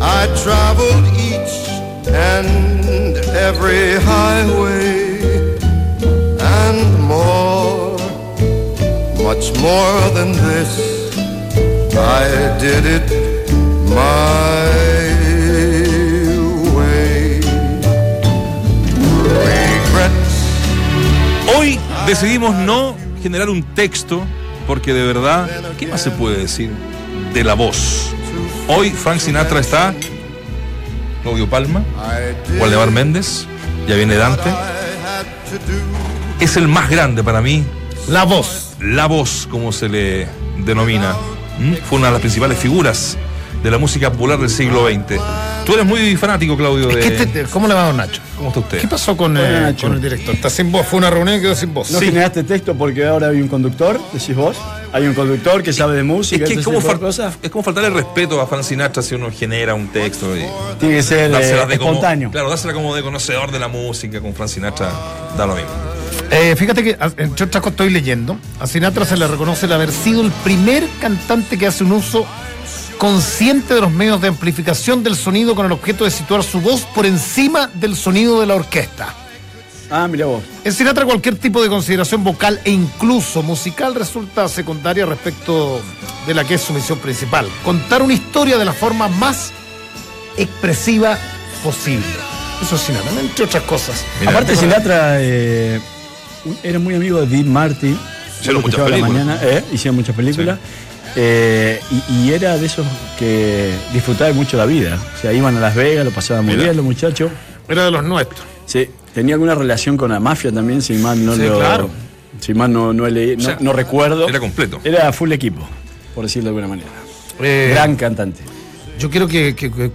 I traveled each and every highway and more, much more than this. I did it my way. Regrets. Hoy decidimos no generar un texto porque de verdad, ¿qué más se puede decir de la voz? Hoy Frank Sinatra está, Claudio Palma, Waldemar Méndez, ya viene Dante. Es el más grande para mí, La voz. la voz, como se le denomina. ¿Mm? Fue una de las principales figuras de la música popular del siglo XX. Tú eres muy fanático, Claudio, de... ¿Qué te- ¿Cómo le va, don Nacho? ¿Cómo está usted? ¿Qué pasó con, eh, Bueno, Nacho. con el director? Está sin voz. Fue una reunión y quedó sin voz. No generaste texto porque ahora hay un conductor, decís vos. Hay un conductor que sabe de música. Es que es ese como, es faltarle respeto a Frank Sinatra si uno genera un texto y Tiene que ser dársela eh, de como, espontáneo. claro, dársela como de conocedor de la música con Frank Sinatra da lo mismo. Eh, fíjate que, a- entre otras cosas, estoy leyendo. A Sinatra se le reconoce el haber sido el primer cantante que hace un uso consciente de los medios de amplificación del sonido con el objeto de situar su voz por encima del sonido de la orquesta. Ah, mira vos. En Sinatra cualquier tipo de consideración vocal e incluso musical resulta secundaria respecto de la que es su misión principal. Contar una historia de la forma más expresiva posible. Eso es Sinatra, entre otras cosas. Mira, Aparte, Sinatra eh, era muy amigo de Dean Martin. Hicieron Lo muchas escuchaba a la películas. mañana, eh, hicieron muchas películas. Eh, y, y era de esos que disfrutaban mucho la vida. O sea, iban a Las Vegas, lo pasaban muy Mira. bien los muchachos. Era de los nuestros. Sí, tenía alguna relación con la mafia también, si mal no Sí, lo. claro. Si mal no, no, he leí- no- O sea, no recuerdo. Era completo. Era full equipo, por decirlo de alguna manera. Eh, Gran cantante. Yo quiero que, que- que-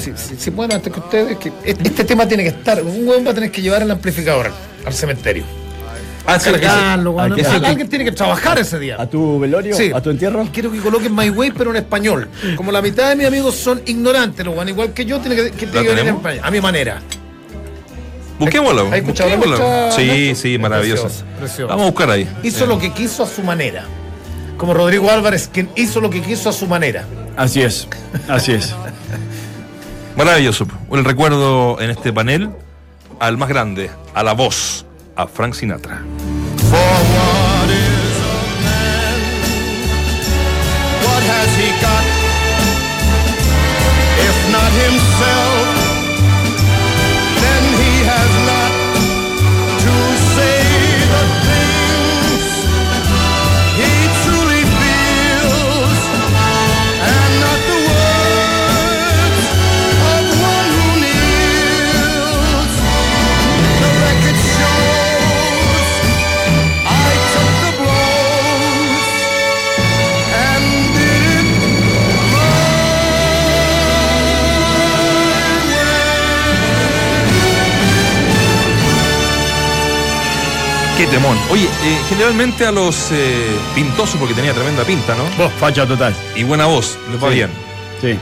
si, si- si pueden antes que ustedes, que este este tema tiene que estar, un hueón va a tener que llevar el amplificador al cementerio. Ah, Cargarlo, ¿A hueón. qué se- Alguien tiene que trabajar ese día. ¿A tu velorio? Sí. ¿A tu entierro? Y quiero que coloquen My Way, pero en español. Como la mitad de mis amigos son ignorantes, lo igual que yo, tiene que, que, tiene que venir en tenemos? español. A mi manera. Busquémoslo. ¿Has escuchado busquémoslo. Sí, sí, maravilloso. preciosa. Vamos a buscar ahí. Hizo lo que quiso a su manera. Como Rodrigo Álvarez, quien hizo lo que quiso a su manera. Así es, así es. Maravilloso. El recuerdo en este panel al más grande, a la voz, a Frank Sinatra. Has he got? If not himself, temón. Oye, eh, generalmente a los eh, pintosos, porque tenía tremenda pinta, ¿no? Vos, facha total. Y buena voz, les va Sí. bien. Sí.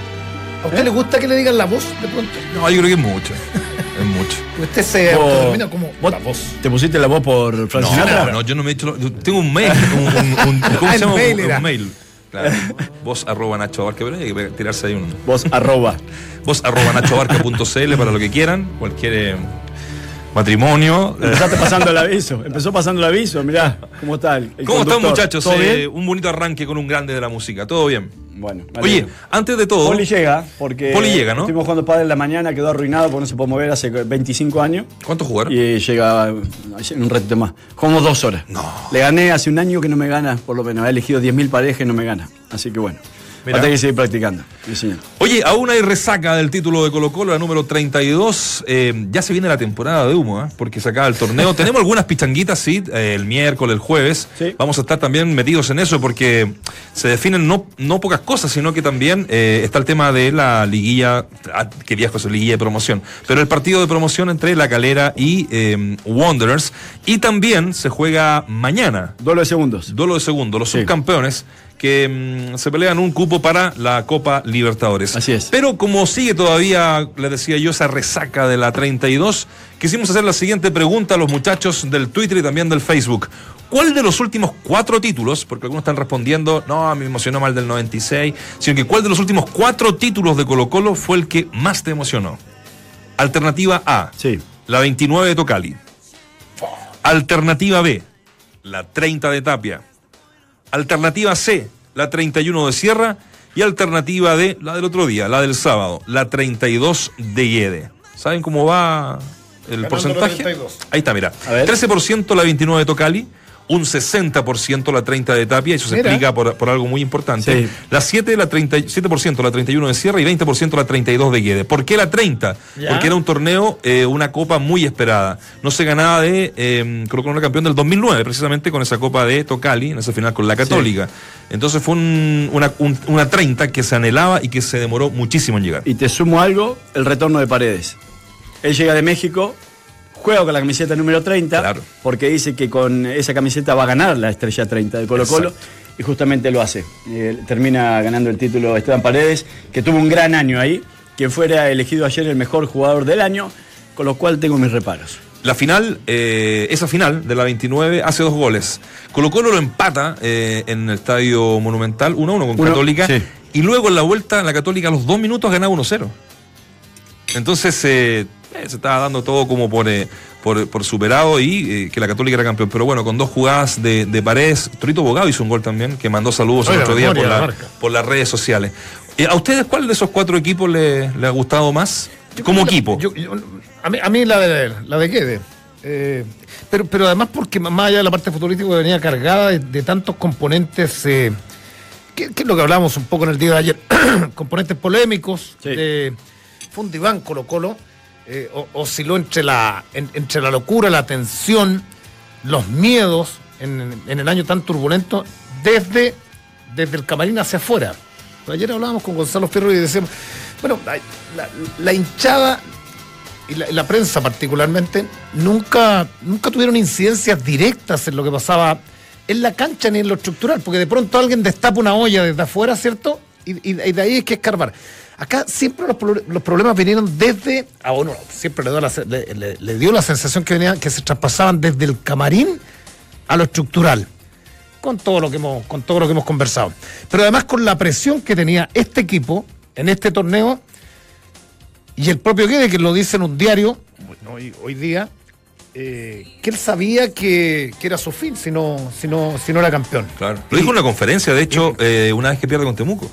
¿A usted le gusta que le digan la voz de pronto? No, yo creo que es mucho. Es mucho. Usted se autodenomina como vos la voz. ¿Te pusiste la voz por Frank No, Sinatra? no, yo no me he hecho. lo- yo tengo un mail. Un, un- un- ¿Cómo Ah, se el llama? Un- mail un, era. mail. Claro. Vos arroba Nacho Abarca, pero hay que tirarse ahí un. Vos arroba. Vos arroba nachoabarca.cl para lo que quieran, cualquier eh, matrimonio. Empezaste pasando el aviso. Empezó pasando el aviso, mirá. ¿Cómo está el, el ¿Cómo están muchachos? ¿Todo Eh, bien? un bonito arranque con un grande de la música. ¿Todo bien? Bueno. Oye, antes de todo. Poli llega, porque Poli llega, ¿no? estuvimos jugando padre en la mañana, quedó arruinado porque no se puede mover hace 25 años. ¿Cuánto jugaron? Y llega en un ratito más. Como dos horas. No. Le gané hace un año que no me gana, por lo menos. Ha elegido 10.000 parejas y no me gana. Así que bueno. Mira. Hay que seguir practicando. Sí. Oye, aún hay resaca del título de Colo Colo, la número 32. Eh, ya se viene la temporada de humo, ¿eh? porque se acaba el torneo. Tenemos algunas pichanguitas, sí, eh, el miércoles, el jueves. Sí. Vamos a estar también metidos en eso porque se definen no, no pocas cosas, sino que también eh, está el tema de la liguilla, ah, que viejo es liguilla de promoción, pero el partido de promoción entre La Calera y Wanderers. Y también se juega mañana, Duelo de segundos. duelo de segundo, los Sí. subcampeones que mm, se pelean un cupo para la Copa Libertadores. Así es. Pero como sigue todavía, les decía yo, esa resaca de la 32, quisimos hacer la siguiente pregunta a los muchachos del Twitter y también del Facebook. ¿Cuál de los últimos cuatro títulos, porque algunos están respondiendo, no, me emocionó mal del 96, sino que cuál de los últimos cuatro títulos de Colo Colo fue el que más te emocionó? Alternativa A, Sí. la 29 de Tocali. Alternativa B, la 30 de Tapia. Alternativa C, la 31 de Sierra. Y alternativa D, la del otro día, la del sábado, la 32 de Guede. ¿Saben cómo va el Ganando porcentaje? la 32. Ahí está, mira. A ver. 13% la 29 de Tocali. Un 60% la 30 de Tapia, eso se Mira. explica por, por algo muy importante. Sí. La 7, la 37% la 31 de Sierra y 20% la 32 de Guede. ¿Por qué la 30? Ya. Porque era un torneo, eh, una copa muy esperada. No se ganaba de eh, Colo Colo era campeón del 2009, precisamente con esa copa de Tocali, en esa final con la Católica. Entonces fue un- una, un- una 30 que se anhelaba y que se demoró muchísimo en llegar. Y te sumo algo, el retorno de Paredes. Él llega de México, juega con la camiseta número 30, Claro. porque dice que con esa camiseta va a ganar la estrella 30 de Colo Colo, Exacto. y justamente lo hace. Eh, termina ganando el título Esteban Paredes, que tuvo un gran año ahí, quien fuera elegido ayer el mejor jugador del año, con lo cual tengo mis reparos. La final, eh, esa final de la 29 hace dos goles. Colo Colo lo empata eh, en el Estadio Monumental 1-1 con Uno, Católica. sí. Y luego en la vuelta, la Católica a los dos minutos ganaba 1-0. Entonces eh, eh, se estaba dando todo como por, eh, por, por superado y eh, que la Católica era campeón. Pero bueno, con dos jugadas de, de Paredes, Torito Bogado hizo un gol también, que mandó saludos el otro día por, la- la marca. por las redes sociales. Eh, ¿A ustedes cuál de esos cuatro equipos le, le ha gustado más? Yo Como equipo. yo- yo- a, mí, a mí la de la de Guede. Eh, pero, pero además porque más allá de la parte futbolística venía cargada de, de tantos componentes, eh, que, que es lo que hablamos un poco en el día de ayer, componentes polémicos, Sí. de fue un diván Colo Colo, eh, osciló entre la, en- entre la locura, la tensión, los miedos en, en el año tan turbulento, desde, desde el camarín hacia afuera. Ayer hablábamos con Gonzalo Fierro y decíamos, bueno, la, hinchada y la, prensa particularmente nunca, nunca tuvieron incidencias directas en lo que pasaba en la cancha ni en lo estructural, porque de pronto alguien destapa una olla desde afuera, ¿cierto? Y, y- de ahí hay que escarbar. Acá siempre los, los problemas vinieron desde, ah, bueno, siempre le dio, la, se- le- le- le dio la sensación que venía, que se traspasaban desde el camarín a lo estructural con todo lo que hemos, con todo lo que hemos conversado. Pero además con la presión que tenía este equipo en este torneo y el propio Guede, que lo dice en un diario, hoy, hoy día, eh, que él sabía que, que era su fin si no, si no, si no era campeón. Claro. Lo dijo en una conferencia, de hecho, eh, una vez que pierde con Temuco.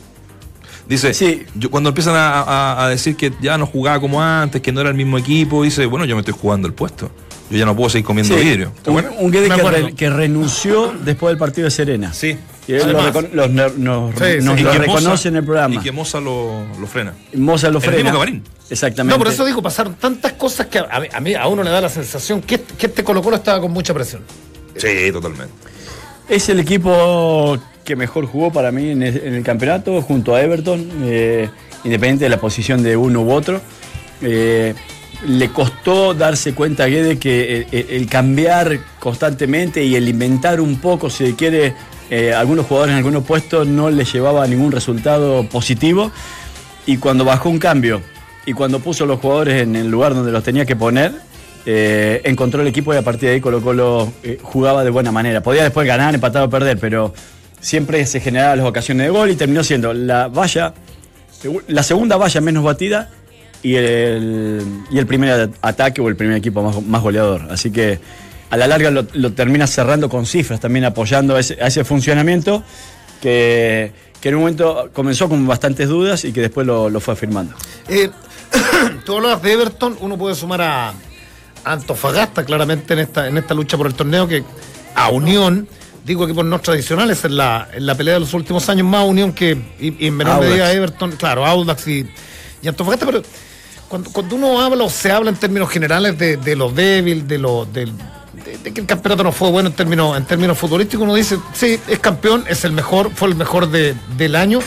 Dice, Sí. yo, cuando empiezan a, a- a decir que ya no jugaba como antes, que no era el mismo equipo, dice, bueno, yo me estoy jugando el puesto. Yo ya no puedo seguir comiendo Sí, vidrio. ¿Te un, un que, re- que renunció después del partido de Serena. Sí. Y él lo los nos, Y lo reconoce Moza- en el programa. Y que Moza lo, lo frena. Moza lo En el frena. mismo. Exactamente. No, por eso digo, pasaron tantas cosas que a, mí, a, mí- a uno le da la sensación que, este- que este Colo Colo estaba con mucha presión. Sí, totalmente. Es el equipo que mejor jugó para mí en el, campeonato, junto a Everton, eh, independiente de la posición de uno u otro. Eh, le costó darse cuenta a Guede que el, el- cambiar constantemente y el inventar un poco, si quiere, eh, algunos jugadores en algunos puestos no le llevaba ningún resultado positivo. Y cuando bajó un cambio y cuando puso los jugadores en el lugar donde los tenía que poner, eh, encontró el equipo y a partir de ahí Colo Colo eh, jugaba de buena manera. Podía después ganar, empatar o perder, pero siempre se generaban las ocasiones de gol y terminó siendo la valla, la segunda valla menos batida y el, y el primer ataque o el primer equipo más, más goleador. Así que a la larga lo, termina cerrando con cifras, también apoyando a ese, a ese funcionamiento que, que en un momento comenzó con bastantes dudas y que después lo, lo fue afirmando. Eh, tú hablabas de Everton, uno puede sumar a Antofagasta claramente en esta, en esta lucha por el torneo, que a Unión, digo equipos no tradicionales en la, en la pelea de los últimos años, más Unión que, y, y en menor Audax. medida Everton, claro, Audax y, y Antofagasta, pero cuando, cuando uno habla o se habla en términos generales de, de lo débil, de lo del de, de que el campeonato no fue bueno en términos, en términos futbolísticos, uno dice, sí, es campeón, es el mejor, fue el mejor de- del año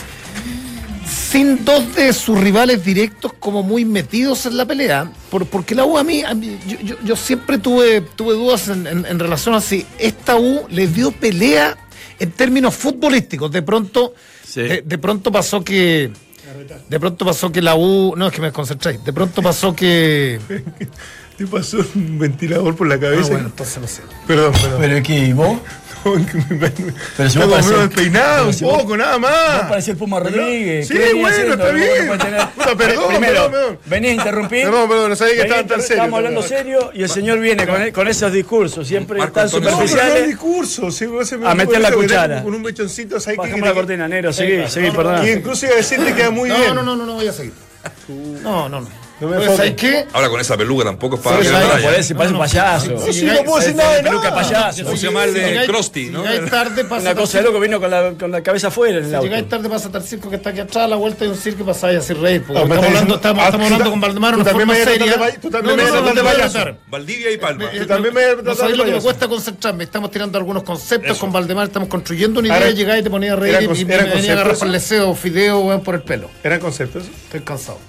sin dos de sus rivales directos como muy metidos en la pelea, por- porque la U a mí, a mí- yo, yo- yo siempre tuve, tuve dudas en, en- en relación a si esta U le dio pelea en términos futbolísticos. De pronto, Sí. de, de pronto pasó que. De pronto pasó que la U. No, es que me desconcentré. De pronto pasó que. Te pasó un ventilador por la Ah, cabeza. bueno, entonces no sé. Perdón, perdón. Pero que vos, Pero si vos medio despeinado un si vos- poco, nada más. parecés el Puma Rodríguez. Sí, ¿qué venía bueno, haciendo? está no bien. perdón, Primero, perdón, perdón. venís a interrumpir. Perdón, perdón, no sabía que estaban tan serios. Estamos hablando serio y el señor viene con, con esos discursos, siempre Marco tan No, no superficiales. discurso. sí, vos se me- A meter la cuchara. Con un mechoncito, ¿sabes qué? La cortina, negro, seguí, seguí, perdón. Y incluso iba a decir que queda muy No, bien. no, no, no, no voy a seguir. No, no, no. No me Pues, enfoques. ¿Sabes qué? Ahora con esa peluca tampoco es para Sí, que. Parece, parece un payaso. Sí, no puedo decir nada de Peluca nada. payaso. ¿Cómo se llama el de Krusty, no? llegáis tarde, pasa Una cosa de loco, vino con la, con la cabeza afuera en el Si llegáis tarde pasa el circo que está aquí atrás, a la vuelta de un circo y pasáis Ah, estamos estás hablando, diciendo- estamos, ah, estamos tú hablando ta- con Valdemar tú una también forma a seria. tú también no, me a a de payaso. Valdivia y Palma. Eh, también me a lo que me cuesta concentrarme. Estamos tirando algunos conceptos con Valdemar, estamos construyendo una idea llegáis y te ponías a reír ¿eran y, me venía a agarrar por el deseo, fideo, weón, por el pelo. ¿Eran conceptos? Estoy cansado.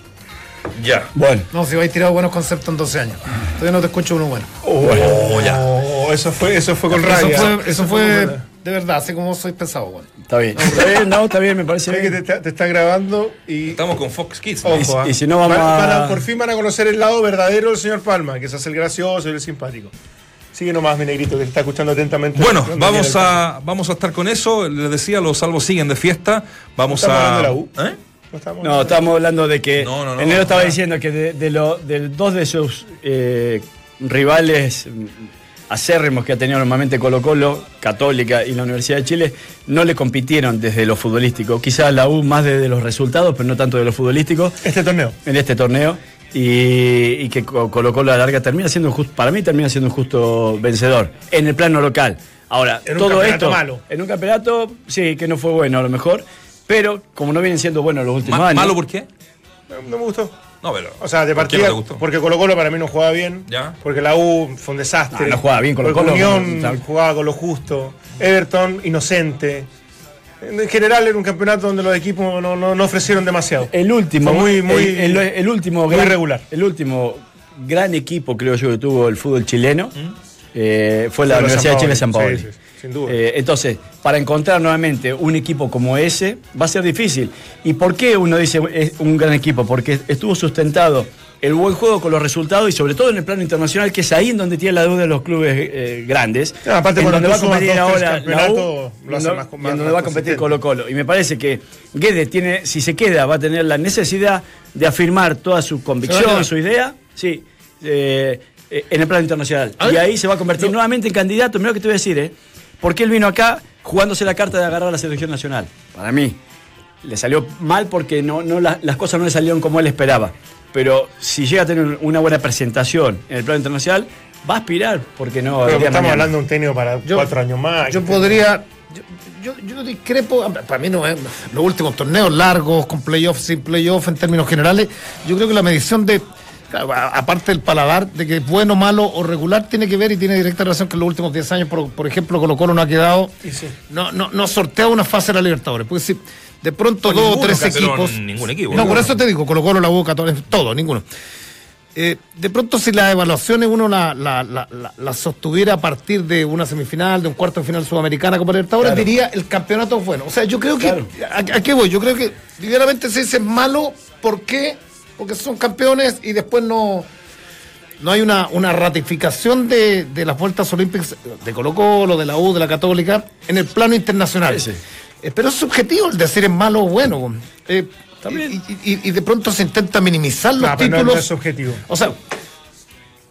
Ya. Bueno, No, si vais tirado buenos conceptos en 12 años. Todavía no te escucho uno bueno. Oh, ya. Oh, eso fue, eso fue con Eso rabia. fue, eso fue de verdad, así como soy pesado, weón. está bien. Está bien, no, está bien, me parece Sé que te, bien. está- te está grabando y. Estamos con Fox Kids. ¿no? Ojo, y ah. si no vamos Van- a- van a- Por fin van a conocer el lado verdadero del señor Palma, que se hace el gracioso y el simpático. Sigue nomás, mi negrito, que te está escuchando atentamente. Bueno, ¿Dónde vamos a, vamos a estar con eso. Les decía, los salvos siguen de fiesta. Vamos ¿Estamos a. hablando de la U? ¿Eh? No, estamos- No, estábamos hablando de que No, no, no. Enero estaba diciendo que de, de lo, de dos de sus eh, rivales mm, acérrimos que ha tenido normalmente Colo Colo, Católica y la Universidad de Chile, no le compitieron desde lo futbolístico. Quizás la U más desde los resultados, pero no tanto de lo futbolístico Este torneo. en este torneo. Y, y que Co- Colo Colo a la larga termina siendo un justo, para mí termina siendo un justo vencedor en el plano local. Ahora, En un todo campeonato esto malo. en un campeonato sí que no fue bueno a lo mejor, pero como no vienen siendo buenos los últimos Ma- años. ¿Malo por qué? No, no me gustó. No, pero. O sea, de ¿por qué partida, no te gustó? porque Colo Colo para mí no jugaba bien. Ya. Porque la U fue un desastre. Ah, no jugaba bien Colo Porque Colo, Unión no, no. jugaba con lo justo. Everton, inocente. En general era un campeonato donde los equipos no, no- no ofrecieron demasiado. El último, Fue muy- muy- el, el- el último muy gran, regular. El último gran equipo, creo yo, que tuvo el fútbol chileno eh, fue la Universidad de Chile San San Paolo. Paoli, sí, sí, sin duda. entonces, para encontrar nuevamente un equipo como ese, va a ser difícil. ¿Y por qué uno dice es un gran equipo? Porque estuvo sustentado el buen juego con los resultados y sobre todo en el plano internacional, que es ahí en donde tiene la deuda de los clubes eh, grandes. Aparte en cuando donde va a competir ahora la U, lo hace más- y más- en donde más va a competir. Colo Colo. Y me parece que Guedes tiene, si se queda, va a tener la necesidad de afirmar toda su convicción, su idea, sí, eh, eh, en el plano internacional. Y ahí se va a convertir nuevamente en candidato. Mira lo que te voy a decir, ¿eh? Porque él vino acá jugándose la carta de agarrar a la selección nacional. Para mí. Le salió mal porque no, no la- las cosas no le salieron como él esperaba. Pero si llega a tener una buena presentación en el plano internacional, va a aspirar, porque no. Pero estamos mañana. hablando de un técnico para Yo- cuatro años más. Yo podría. Yo, yo, yo discrepo, para mí no es los últimos torneos largos, con playoffs, sin playoffs en términos generales. Yo creo que la medición de, aparte del paladar, de que es bueno, malo o regular, tiene que ver y tiene directa relación con los últimos 10 años. Por, por ejemplo, Colo Colo no ha quedado, no, no, no ha sorteado una fase de la Libertadores. Porque si de pronto dos o tres equipos. ningún equipo, No, ¿no? por eso te digo, Colo Colo, la U, Católica, todo, ninguno. Eh, de pronto, si las evaluaciones uno la, la, la, la- la sostuviera a partir de una semifinal, de un cuarto de final sudamericana como Libertadores, Claro. diría el campeonato es bueno. O sea, yo creo que. Claro. ¿a, a qué voy? Yo creo que, ligeramente se dice malo, ¿por qué? Porque son campeones y después no. No hay una, una ratificación de, de las vueltas olímpicas de Colo Colo, de la U, de la Católica, en el plano internacional. Sí, sí. Eh, pero es subjetivo el decir es malo o bueno. Eh, También. y, y- y de pronto se intenta minimizar los No, pero no- títulos. no es subjetivo. O sea,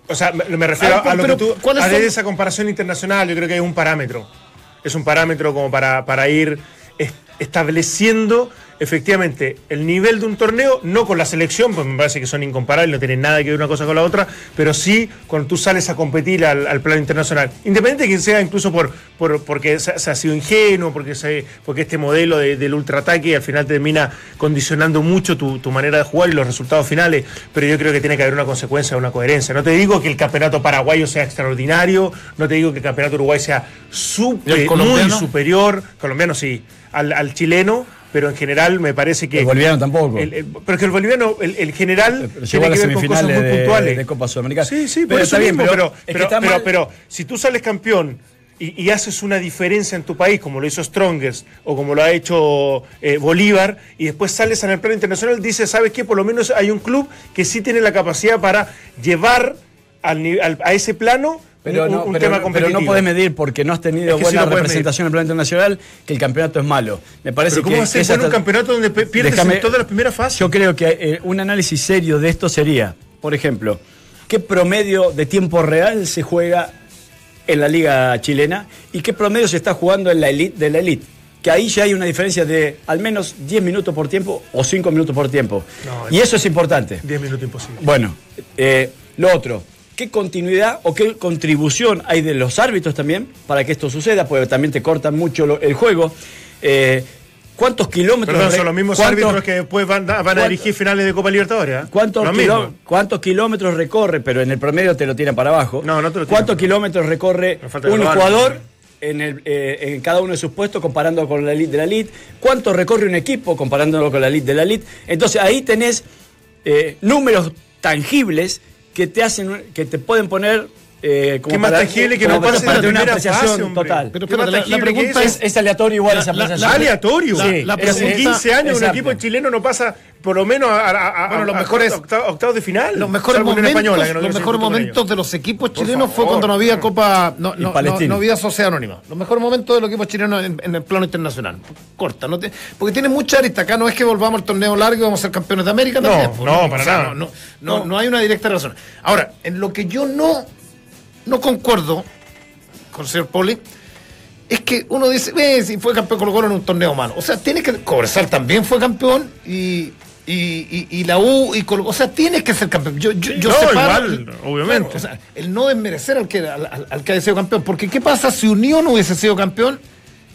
O sea, me, refiero Ah, a lo que tú. ¿cuáles haré son? esa comparación internacional, yo creo que es un parámetro. Es un parámetro como para, para ir es- estableciendo efectivamente el nivel de un torneo, no con la selección, porque me parece que son incomparables, no tienen nada que ver una cosa con la otra, pero sí cuando tú sales a competir al, al plano internacional. Independiente de que sea incluso por, por porque se, se ha sido ingenuo, porque, se, porque este modelo de- del ultraataque al final termina condicionando mucho tu, tu manera de jugar y los resultados finales, pero yo creo que tiene que haber una consecuencia, una coherencia. No te digo que el campeonato paraguayo sea extraordinario, no te digo que el campeonato uruguay sea ¿Y super, muy superior, colombiano sí, al, al chileno, pero en general me parece que... El boliviano tampoco. el- el- pero es que el boliviano, el, el general, Pero llegó a tiene que ver con cosas muy de- puntuales. de Copa Sudamericana. Sí, sí, por Pero eso está bien, mismo, pero pero, es pero, pero- mal- pero si tú sales campeón y, y haces una diferencia en tu país, como lo hizo Strongest o como lo ha hecho eh, Bolívar, y después sales en el plano internacional, dices, ¿sabes qué? Por lo menos hay un club que sí tiene la capacidad para llevar al al- a ese plano Pero un, no, un pero, tema pero competitivo. no podés medir porque no has tenido Es que sí buena representación en el plano internacional que el campeonato es malo. Me parece Pero ¿cómo que, es bueno un campeonato donde pierdes en todas las primeras fases? Yo creo que eh, un análisis serio de esto sería, por ejemplo, ¿qué promedio de tiempo real se juega en la liga chilena y qué promedio se está jugando en la elite de la elite? Que ahí ya hay una diferencia de al menos 10 minutos por tiempo o 5 minutos por tiempo. No, y eso es importante. 10 minutos imposible. Bueno, eh, lo otro, ¿qué continuidad o qué contribución hay de los árbitros también para que esto suceda? Porque también te cortan mucho lo- el juego. Eh, ¿Cuántos kilómetros? Perdón, son los mismos árbitros que después van, a- van a cuánto- dirigir finales de Copa Libertadores. ¿eh? ¿Cuántos, kilo- cuántos kilómetros recorre? Pero en el promedio te lo tiran para abajo. No, no te lo ¿Cuántos kilómetros recorre un jugador en, el, eh, en cada uno de sus puestos comparando con la elite de la elite? ¿Cuánto recorre un equipo comparándolo con la elite de la elite? Entonces ahí tenés eh, números tangibles que te hacen, que te pueden poner eh, como ¿Qué más tangible que no para- pase para una primera apreciación fase, total. Pero ¿Qué más espérate, la- pregunta es, es aleatorio igual La- esa apreciación. la- aleatorio. Sí, la hace pregunta- 15 años un equipo chileno no pasa por lo menos a, a- a- Bueno, los a- mejores- octa- octavos de final. Los mejores momentos, Española, que no los mejores momentos de los equipos chilenos fue cuando no había Copa, no, no, no, había Sociedad Anónima. Los mejores momentos de los equipos chilenos en, en el plano internacional. Corta, no te- porque tiene mucha arista. Acá no es que volvamos al torneo largo y vamos a ser campeones de América No, también. pues, no, para nada. No, no, no, no hay una directa relación. Ahora, en lo que yo no, no concuerdo con el señor Poli, es que uno dice, si fue campeón Colo Colo en un torneo malo. O sea, tiene que. Cobresal también fue campeón y. Y, y- y la U y Colo- o sea tienes que ser campeón yo, yo, yo no, separo- igual, obviamente. Claro, o sea, el no desmerecer al que, al, al- al que haya sido campeón porque qué pasa si Unión hubiese sido campeón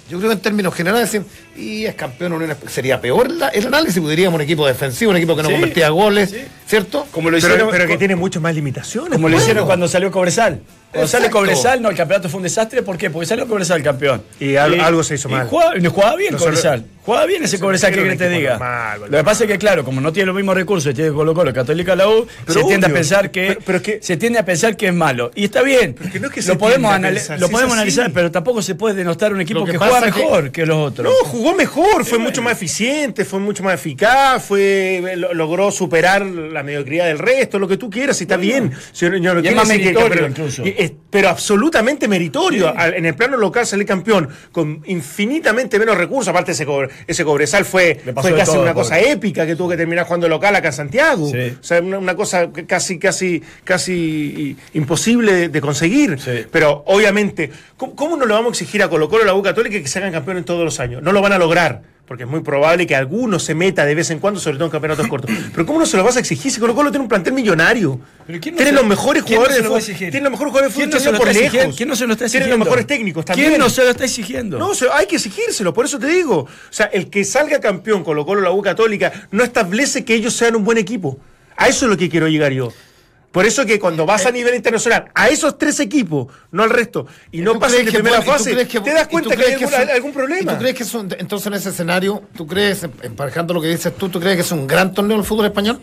yo creo que en términos generales decir, y es campeón Unión sería peor la- el análisis porque diríamos un equipo defensivo un equipo que no Sí, convertía goles sí. cierto Como lo Pero, hicieron, pero que con- tiene muchas más limitaciones. como lo pues. hicieron cuando salió Cobresal. Cuando sale Exacto. Cobresal, no, el campeonato fue un desastre. ¿Por qué? Porque salió Cobresal campeón. Y al- algo se hizo mal. Jugaba, y jugaba bien No Cobresal. Jugaba bien ese Cobresal, que te diga. normal, Lo que pasa es que, claro, como no tiene los mismos recursos, tiene Colo Colo, Católica la U, Pero se tiende a pensar que, Pero- pero es que- se tiende a pensar que es malo. Y está bien. que no es que se lo podemos, pensar, lo si podemos analizar, pero tampoco se puede denostar un equipo que juega mejor que los otros. No, jugó mejor, fue mucho más eficiente, fue mucho más eficaz, fue lo- logró superar la mediocridad del resto, lo que tú quieras, y está bien. Yo- Y es más meritorio incluso. es- pero absolutamente meritorio. En el plano local salir campeón con infinitamente menos recursos. Aparte, ese, cobre- ese Cobresal fue, fue casi todo, una pobre. cosa épica que tuvo que terminar jugando local acá en Santiago. Sí. O sea, una, una cosa casi, casi, casi imposible de, de conseguir. Sí. Pero obviamente, ¿cómo, cómo no le vamos a exigir a Colo Colo a la U Católica que se hagan campeones todos los años? No lo van a lograr. Porque es muy probable que alguno se meta de vez en cuando, sobre todo en campeonatos cortos. Pero ¿cómo no se lo vas a exigir si Colo Colo tiene un plantel millonario? Pero ¿quién no tiene los mejores no jugadores de fútbol. Tiene los mejores jugadores de ¿Quién fútbol no se lo por está lejos. exigiendo? ¿Quién no se lo está Tiene exigiendo? los mejores técnicos también. ¿Quién no se lo está exigiendo? No, hay que exigírselo, por eso te digo. O sea, el que salga campeón Colo Colo la U Católica no establece que ellos sean un buen equipo. A eso es lo que quiero llegar yo. Por eso que cuando vas a Eh, nivel internacional, a esos tres equipos, no al resto, y no ¿Tú pasas de que primera fase, que- te das cuenta que hay algún, problema. ¿Y tú crees que es un- entonces en ese escenario, tú crees, emparejando lo que dices tú, tú crees que es un gran torneo el fútbol español?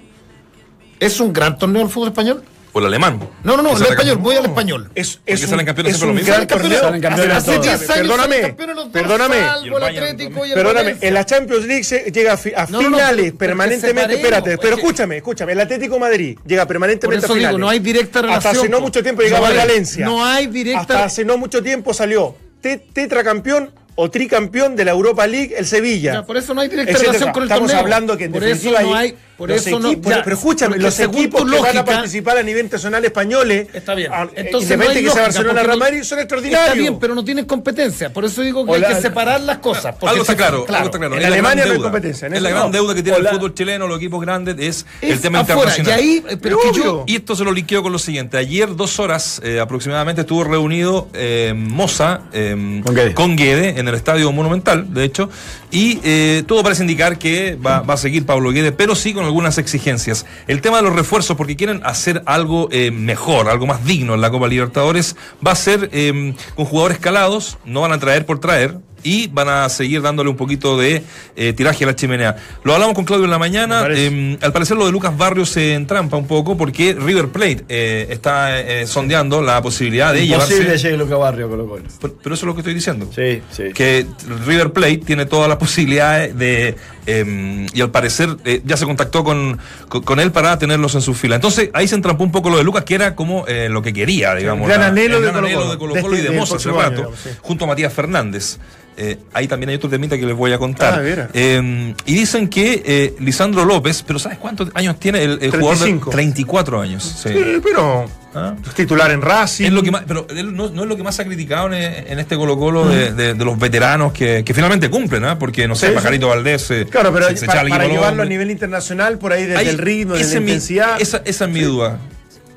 ¿Es un gran torneo el fútbol español? O el alemán. No, no, no, el español, voy al español. Es, es salen un, campeones es siempre un lo mismo. gran Salen campeones- torneo. salen campeones hace todos. 10 años salen Perdóname, perdóname. salvo el Atlético y el Perdóname, en la Champions League se- llega a, fi- a No, no, no, finales permanentemente. Espérate, pero es que- escúchame, escúchame. El Atlético de Madrid llega permanentemente Por eso a digo, finales. no hay directa relación. Hasta hace no mucho tiempo llegaba hay- a Valencia. No hay directa Hasta hace no mucho tiempo salió te- tetracampeón o tricampeón de la Europa League, el Sevilla. Ya, por eso no hay directa relación con el Estamos torneo. hablando que en por definitiva eso no hay hay, por los eso no, equipos, ya, pero escúchame, los equipos tu que van a lógica- participar a nivel internacional españoles, Está bien. a- Entonces, no hay que sea lógica, Barcelona Real no- Madrid, son extraordinarios. Está bien, pero no tienen competencia. Por eso digo que Hola- hay que separar las cosas. porque Algo está si- claro, algo está claro. En la Alemania no hay competencia, en Es la gran no. deuda que tiene Hola- el fútbol chileno, los equipos grandes, es, Es el tema afuera, internacional. y ahí, eh, pero que yo- Y esto se lo liqueo con lo siguiente. Ayer, dos horas eh, aproximadamente, estuvo reunido eh, Moza Con Guede. con Guede en el Estadio Monumental, de hecho, y eh, todo parece indicar que va, a seguir Pablo Guede, pero sí con algunas exigencias. El tema de los refuerzos, porque quieren hacer algo eh, mejor, algo más digno en la Copa Libertadores, va a ser eh, con jugadores calados, no van a traer por traer, y van a seguir dándole un poquito de eh, tiraje a la chimenea. Lo hablamos con Claudio en la mañana. Parece. eh, al parecer lo de Lucas Barrios se entrampa un poco porque River Plate eh, está eh, sondeando la posibilidad de Imposible llevarse. llegue Luca Barrio Colo Colo. Pero, pero eso es lo que estoy diciendo. Sí, sí. Que River Plate tiene todas las posibilidades de. eh, y al parecer ya se contactó con, con, con él para tenerlos en su fila. Entonces ahí se entrampó un poco lo de Lucas, que era como lo que quería, digamos. gran la- anhelo el de gran anhelo de Colo-Colo De y de Moza hace rato, digamos, sí. junto a Matías Fernández. Eh, ahí también hay otro temita que les voy a contar. Ah. Eh, y dicen que eh, Lisandro López, pero ¿sabes cuántos años tiene el, el jugador? de 35. 34 años. sí. Sí, pero ¿Ah? titular en Racing. Es lo que más, pero no, no es lo que más se ha criticado en, en este Colo Colo de, de- de los veteranos que, que finalmente cumplen, ¿ah? porque no sé, Sí. Pajarito Valdés. eh, Claro, pero se- se para, llevarlo a nivel internacional, por ahí desde Ahí- el ritmo, desde la mi- intensidad. esa, esa es mi duda.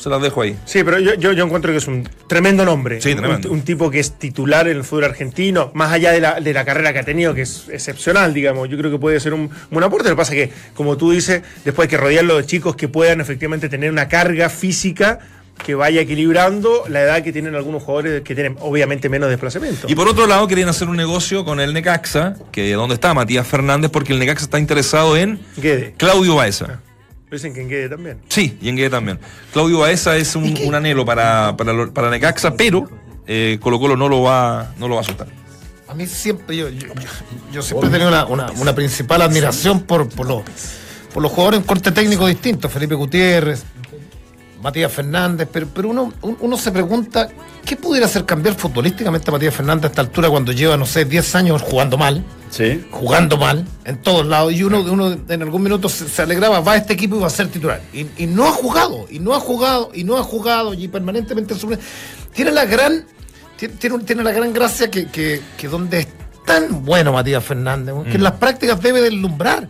Se las dejo ahí. Sí, pero yo, yo, yo encuentro que es un tremendo nombre. Sí, tremendo. Un, tipo que es titular en el fútbol argentino, más allá de la, de la carrera que ha tenido, que es excepcional, digamos. Yo creo que puede ser un buen aporte. Lo que pasa es que, como tú dices, después hay que rodearlo de chicos que puedan efectivamente tener una carga física que vaya equilibrando la edad que tienen algunos jugadores que tienen obviamente menos desplazamiento. Y por otro lado, querían hacer un negocio con el Necaxa, que donde está Matías Fernández, porque el Necaxa está interesado en Guede. Claudio Baeza. Dicen que en Guede también. Sí, y en Guede también. Claudio Baeza es un, un anhelo para, para, para Necaxa, pero eh, Colo Colo no lo va, no lo va a soltar. A mí siempre, yo, yo, siempre he tenido una, una- una principal admiración por, por, los, por los jugadores en corte técnico distintos, Felipe Gutiérrez, Matías Fernández, pero, pero uno, un- uno se pregunta, ¿qué pudiera hacer cambiar futbolísticamente a Matías Fernández a esta altura cuando lleva, no sé, 10 años jugando mal? Sí. jugando mal en todos lados y uno, uno en algún minuto se, se alegraba, va a este equipo y va a ser titular. Y, y no ha jugado, y no ha jugado, y no ha jugado, y permanentemente sufre. Tiene la gran, tiene, tiene, la gran gracia que, que, que donde es tan bueno Matías Fernández, que en las prácticas debe deslumbrar.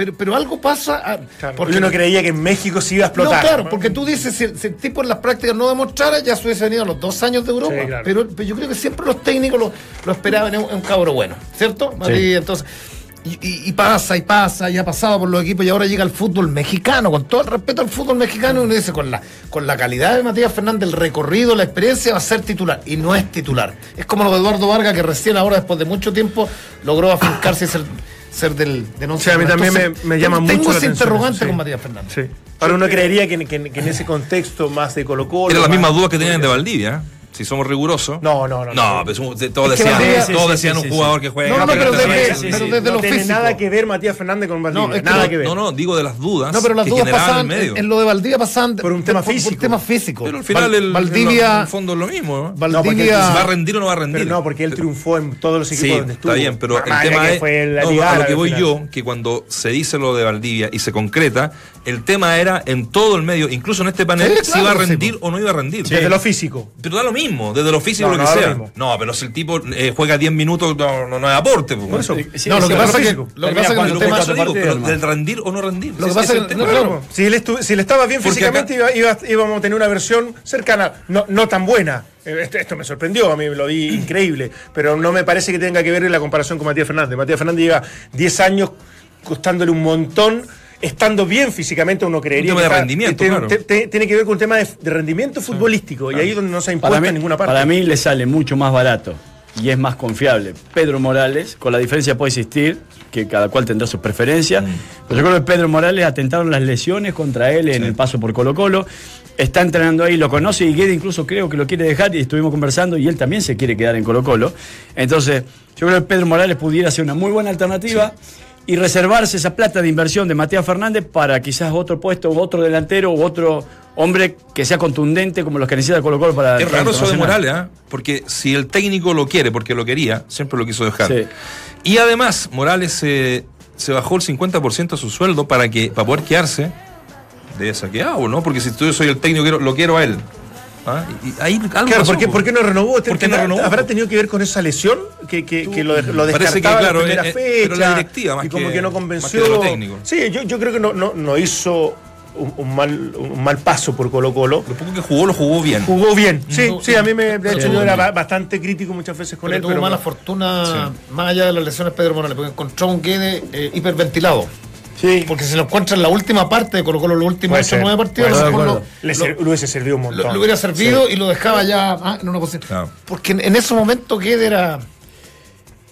Pero, pero algo pasa. a- Claro, porque uno creía que en México se iba a no, explotar. claro, porque tú dices, si, el- si el tipo en las prácticas no demostrara, ya se hubiese venido a los dos años de Europa. Sí, claro. pero, pero yo creo que siempre los técnicos lo, lo esperaban en un, un cabro bueno, ¿cierto? Mati? Entonces, y, y- y pasa, y pasa, y ha pasado por los equipos, y ahora llega el fútbol mexicano, con todo el respeto al fútbol mexicano, y uno dice, con la, con la calidad de Matías Fernández, el recorrido, la experiencia, va a ser titular, y no es titular. Es como lo de Eduardo Vargas, que recién ahora, después de mucho tiempo, logró afincarse y ser, ser del, del once Sí, a mí también me- Entonces, me llama tengo mucho la ese atención interrogante sí. con Matías Fernández. Sí. Ahora uno creería que, en- que en- que en ese contexto más de Colo Colo. Era la misma duda que tenían de Valdivia, ¿eh? Si somos rigurosos. No, no, no. No, pues, todos decían, Valdivia- todos decían sí, un sí, jugador sí. que juega. No, no, pero no desde- pero sí. desde no lo tiene físico. nada que ver Matías Fernández con Valdivia. No, es que nada no- que ver. No, no, digo de las dudas. No, pero las que dudas pasaban en medio. en, lo de Valdivia pasaban Por un tema físico. Por, tema físico. Pero al final el, en el fondo es lo mismo. Valdivia, ¿Va a rendir o no va a rendir? Pero no, porque él triunfó en todos los equipos Sí, donde estuvo. está bien, pero el tema es. a lo que voy yo, que cuando se dice lo de Valdivia y se concreta, el tema era en todo el medio, incluso en este panel, si iba a rendir o no iba a rendir. Desde lo físico. Pero da lo mismo, desde lo físico No, lo no que lo sea. No, pero si el tipo eh, juega 10 minutos, no, no, no es aporte. pues, Por eso. Sí, no, lo sí, que pasa es que lo que pasa es que el tema digo, pero del rendir o no rendir. Lo que pasa es es el que- tema. no, claro. Si él, estu- si él estaba bien Porque físicamente, iba- iba- íbamos a tener una versión cercana, no, no tan buena. Eh, Esto, esto me sorprendió, a mí lo vi increíble, pero no me parece que tenga que ver en la comparación con Matías Fernández. Matías Fernández lleva 10 años costándole un montón, estando bien físicamente, uno creería. Un tema que de está- rendimiento, tiene, claro. te- te- tiene que ver con un tema de, de rendimiento futbolístico, y ahí es donde no se ha impuesto mí, en ninguna parte. para mí le sale mucho más barato y es más confiable Pedro Morales, con la diferencia puede existir, que cada cual tendrá sus preferencias. Pero yo creo que Pedro Morales atentaron las lesiones contra él en el paso por Colo Colo. Está entrenando ahí, lo conoce y Guede incluso creo que lo quiere dejar y estuvimos conversando y él también se quiere quedar en Colo Colo. Entonces, yo creo que Pedro Morales pudiera ser una muy buena alternativa. Y reservarse esa plata de inversión de Matías Fernández para quizás otro puesto, otro delantero u otro hombre que sea contundente como los que necesita Colo Colo para... Es raro eso de. Morales, ¿ah? porque si el técnico lo quiere, porque lo quería, siempre lo quiso dejar. Sí. Y además, Morales eh, se bajó el 50% de su sueldo para que para poder quedarse de saqueado, ¿no? Porque si yo soy el técnico, quiero- lo quiero a él. ¿Ah? Y, ahí algo Claro, pasó, ¿por qué, po. por qué no renovó? ¿Por qué no ¿Tendrá- renovó? ¿Habrá tenido que ver con esa lesión que, que, que lo, lo descartaba que, en claro, la primera eh, eh, fecha? pero la directiva más y como que- que, no convenció. de lo técnico. Sí, yo, yo creo que no, no, no hizo un, un mal, un mal paso por Colo Colo. Lo poco que jugó, lo jugó bien. Jugó bien, sí, Jugó- sí, a mí me, de hecho Sí. yo era ba- bastante crítico muchas veces con Pero él, tuvo pero mala fortuna, más allá de las lesiones Pedro Morales, porque encontró un Guede eh, hiperventilado. Sí, Porque si lo encuentra en la última parte de Colo Colo, los últimos Puede 8 ser, 9 partidos, ser. lo le, lo- hubiese servido un montón. lo hubiera servido Sí. y lo dejaba ya ah, en una posición. Claro. Porque en, en ese momento Guede era.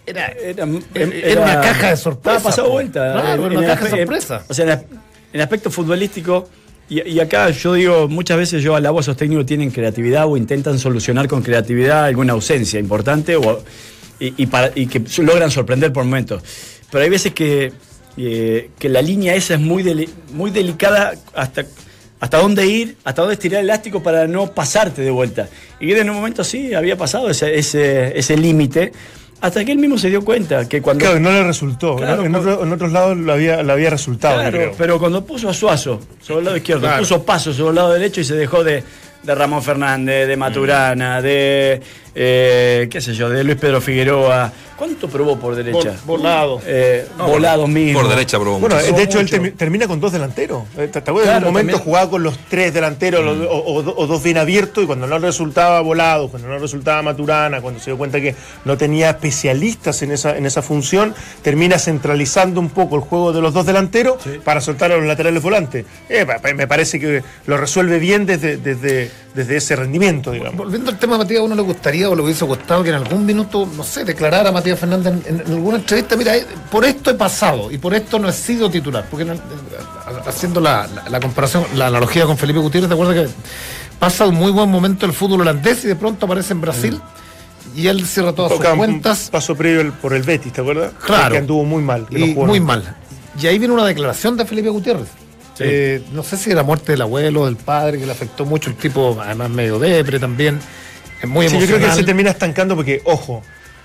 Era, Era, Era una caja de sorpresa, Estaba pasado vuelta. Claro, era una caja de sorpresa. O sea, en, en aspecto futbolístico, y, y acá yo digo, muchas veces yo alabo a esos técnicos que tienen creatividad o intentan solucionar con creatividad alguna ausencia importante o, y, y para- y que logran sorprender por momentos. Pero hay veces que, eh, que la línea esa es muy, deli- muy delicada hasta, hasta dónde ir, hasta dónde estirar el elástico para no pasarte de vuelta. Y en un momento sí había pasado ese, ese, ese límite. Hasta que él mismo se dio cuenta que cuando Claro, no le resultó. Claro, en, con- otro- en otros lados lo había, lo había resultado. Claro, creo. pero cuando puso a Suazo sobre el lado izquierdo, Claro. puso Paso sobre el lado derecho y se dejó de, de Ramón Fernández, de Maturana, de, eh, qué sé yo, de Luis Pedro Figueroa. ¿Cuánto probó por derecha? Vol- volado. Eh, No, volado mismo. Por derecha, probó Bueno, mucho. de hecho, él termina con dos delanteros. Eh, ¿Te te acuerdas? Claro, en un momento también. jugaba con los tres delanteros los- o, o- o dos bien abiertos y cuando no resultaba volado, cuando no resultaba Maturana, cuando se dio cuenta que no tenía especialistas en esa, en esa función, termina centralizando un poco el juego de los dos delanteros para soltar a los laterales volantes. Eh, me parece que lo resuelve bien desde, desde, desde ese rendimiento, digamos. Volviendo al tema de Matías, ¿a uno le gustaría o le hubiese gustado que en algún minuto, no sé, declarara a Matías Fernández en, en alguna entrevista, mira, eh, por esto he pasado y por esto no he sido titular? Porque eh, haciendo la, la- la comparación, la analogía con Felipe Gutiérrez, ¿te acuerdas que pasa un muy buen momento el fútbol holandés y de pronto aparece en Brasil y él cierra todas sus Toca un cuentas paso previo el- por el Betis, ¿te acuerdas? Claro. Que anduvo muy mal. que no y jugó muy mal. Y ahí viene una declaración de Felipe Gutiérrez. Eh, no sé si la muerte del abuelo, del padre, que le afectó mucho, el tipo, además medio depre también, es muy Sí, yo creo que se termina estancando porque, ojo,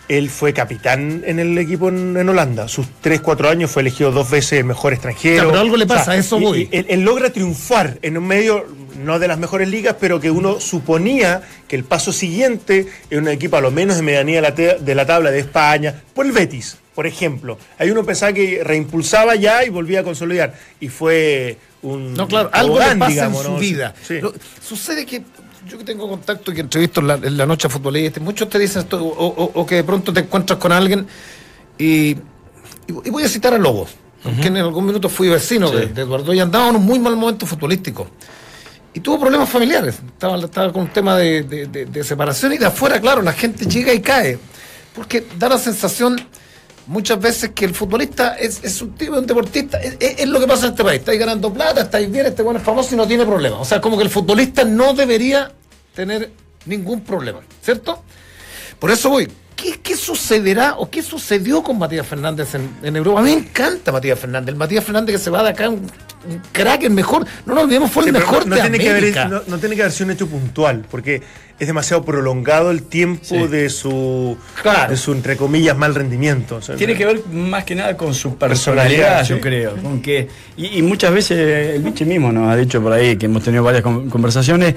él fue capitán en el equipo en, en Holanda. Sus 3, 4 años fue elegido dos veces mejor extranjero. Ya, pero algo le pasa, a eso voy. él, él logra triunfar en un medio, no de las mejores ligas, pero que uno suponía que el paso siguiente en un equipo a lo menos de medianía de la, tabla de España, por el Betis, por ejemplo. Ahí uno pensaba que reimpulsaba ya y volvía a consolidar. Y fue un. No, claro, algo le pasa digamos, en su ¿no? vida. Sí. Lo- sucede que yo que tengo contacto y que entrevisto en la, en la noche futbolista, muchos te dicen esto, o, o- o que de pronto te encuentras con alguien y, y- y voy a citar a Lobos, con quien en algún minuto fui vecino de, de Eduardo y andaba en un muy mal momento futbolístico. Y tuvo problemas familiares, estaba, estaba con un tema de, de- de- de separación y de afuera, claro, la gente llega y cae, porque da la sensación muchas veces que el futbolista es, es un tipo, un deportista, es, es- lo que pasa en este país, estáis ganando plata, estáis bien, este bueno es famoso y no tiene problema. O sea, como que el futbolista no debería tener ningún problema, ¿cierto? Por eso voy. ¿Qué, qué sucederá o qué sucedió con Matías Fernández en, en Europa? A mí me encanta Matías Fernández. El Matías Fernández que se va de acá, un, un crack, el mejor. No nos olvidemos, fue el mejor no, de tiene que haber, América. no, no tiene que haber sido un hecho puntual, porque es demasiado prolongado el tiempo Sí. de su Claro. de su entre comillas mal rendimiento. O sea, Tiene que ver más que nada con su Personalidad, personalidad, yo sí. creo. Con que, y, y muchas veces el biche mismo nos ha dicho por ahí, que hemos tenido varias con- conversaciones,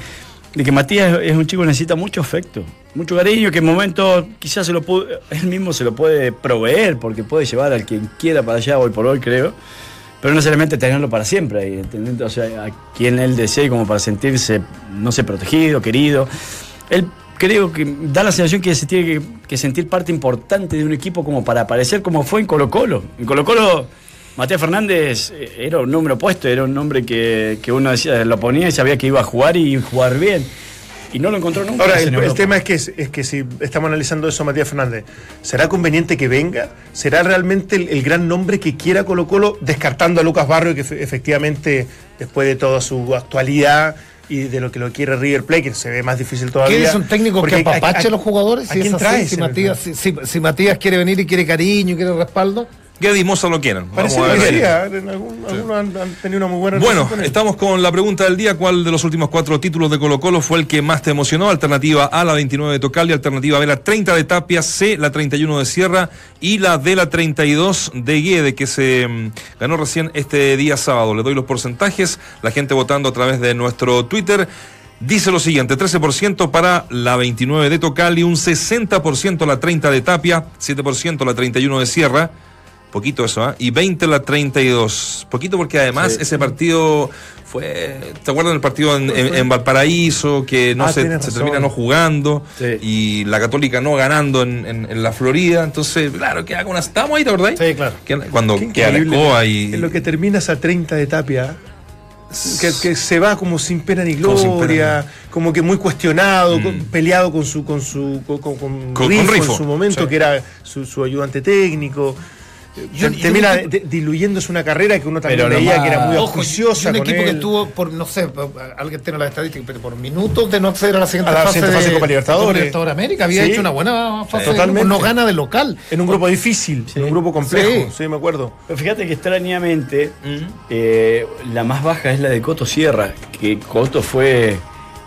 de que Matías es un chico que necesita mucho afecto, mucho cariño, que en momentos quizás se lo puede- él mismo se lo puede proveer, porque puede llevar al quien quiera para allá hoy por hoy, creo. Pero no necesariamente tenerlo para siempre ahí, ¿entendés? O sea, a quien él desee como para sentirse, no sé, protegido, querido. Él creo que da la sensación que se tiene que, que sentir parte importante de un equipo como para aparecer como fue en Colo Colo. En Colo Colo, Matías Fernández eh, era un número opuesto, era un nombre que, que uno decía, lo ponía y sabía que iba a jugar y jugar bien. Y no lo encontró nunca. Ahora, en el, tema es que, es que si estamos analizando eso, Matías Fernández, ¿será conveniente que venga? ¿Será realmente el, el gran nombre que quiera Colo Colo, descartando a Lucas Barrio, que fe- efectivamente, después de toda su actualidad y de lo que lo quiere River Plate, que se ve más difícil todavía? ¿Qué es un técnico Porque que a- a- apapache a los jugadores? ¿A Si quién es así, si Matías, si- si Matías quiere venir y quiere cariño y quiere respaldo. Guedes y Moza lo quieran. Vamos Parece a que ver. sí, ¿ah? En algún- algunos han, han tenido una muy buena Bueno, con estamos con la pregunta del día. ¿Cuál de los últimos cuatro títulos de Colo Colo fue el que más te emocionó? Alternativa A, la 29 de Tocal y alternativa B, la 30 de Tapia, C, la 31 de Sierra y la D, la 32 de Guede, que se mm, ganó recién este día sábado. Le doy los porcentajes. La gente votando a través de nuestro Twitter. Dice lo siguiente, 13% para la 29 de Tocal y un 60% la 30 de Tapia, 7% la 31 de Sierra, Poquito eso, ¿ah? Y 20 la 32. Poquito porque además Sí. ese partido fue. ¿Te acuerdas del partido en, en- en Valparaíso? Que no Ah, se, termina no jugando. Sí. Y la Católica no ganando en, en- la Florida. Entonces, claro, queda con una. ¿Estábamos ahí, te acordás? Sí, claro. Que- Cuando queda la escoba y. En lo que terminas a 30 de tapia. Que, que se va como sin pena ni Como gloria, pena como que muy cuestionado, Mm. con- peleado con su con su con, con- con Con- con Rifo Rifo, en su momento, sí. que era su, su ayudante técnico. Yo- Te- yo termina que- diluyéndose una carrera que uno también veía que era muy auspiciosa. un equipo que él. estuvo por, no sé, alguien tiene la estadística, pero por minutos de no acceder a la siguiente A la fase, siguiente fase de Copa Libertadores. Libertadores América. Había Sí. hecho una buena fase. Totalmente. No gana de local. en un grupo difícil, en un grupo complejo, Sí. sí, me acuerdo. Pero fíjate que extrañamente eh, la más baja es la de Coto Sierra, que Coto fue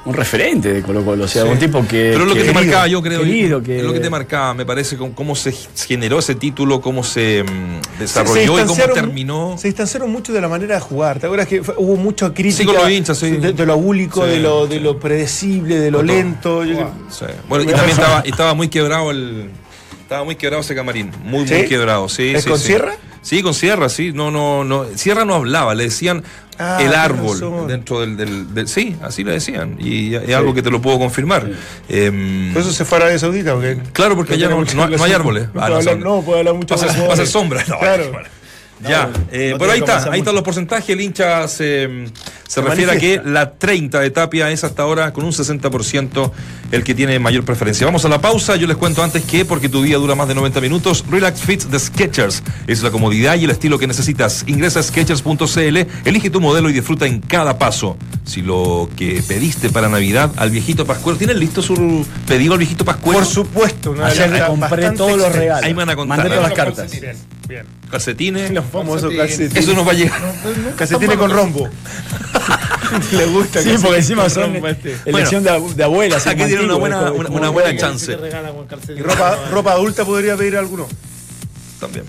un referente de Colo Colo, o sea, Sí. un tipo que... Pero es lo que, te querido, marcaba, yo creo. querido, que- Es lo que te marcaba, me parece, cómo, cómo se generó ese título, cómo se mm, desarrolló Se y cómo terminó. Se distanciaron mucho de la manera de jugar. ¿Te acuerdas que fue- hubo mucha crítica Sí, con los hinchas, sí. de, de lo abúlico, Sí, de, lo, sí. de lo predecible, de lo lento? Yo- Sí. Bueno, y también estaba, estaba muy quebrado el. Estaba muy quebrado ese camarín. Muy, ¿Sí? muy quebrado. Sí, ¿Es sí, con sí. Sierra? Sí, con Sierra, sí. No, no, no. Sierra no hablaba, le decían Ah, el árbol dentro del, del- del- Sí, así le decían. Y es algo que te lo puedo confirmar. Em, Por eso se fue a Arabia Saudita. Porque Claro, porque allá no- mucha no- no hay árboles. No, Ah, puede hablar, no, puede hablar mucho va a ser- con va a ser jugadores. sombra. No, claro. vale. Ya, eh, no por ahí está, ahí están los porcentajes. El hincha se, se refiere a que la 30 de Tapia es hasta ahora con un 60% el que tiene mayor preferencia. Vamos a la pausa. Yo les cuento antes que, porque tu día dura más de 90 minutos, Relax Fits de Sketchers es la comodidad y el estilo que necesitas. Ingresa a Sketchers.cl, elige tu modelo y disfruta en cada paso. Si lo que pediste para Navidad al viejito Pascuero, ¿tienen listo su pedido al viejito Pascuero? Por supuesto. Una Ayer compré todos los extensa. regalos. Ahí me van a contar. Mandé todas las Bueno, cartas. Bien. Calcetines. Los famosos Calcetines. Eso nos va a llegar. Calcetines con rombo. Le gusta. Sí, porque encima son rombo este. elección de, de abuelas. Aquí tiene una buena- una- una buena chance. Y ropa, ropa adulta podría pedir alguno. También.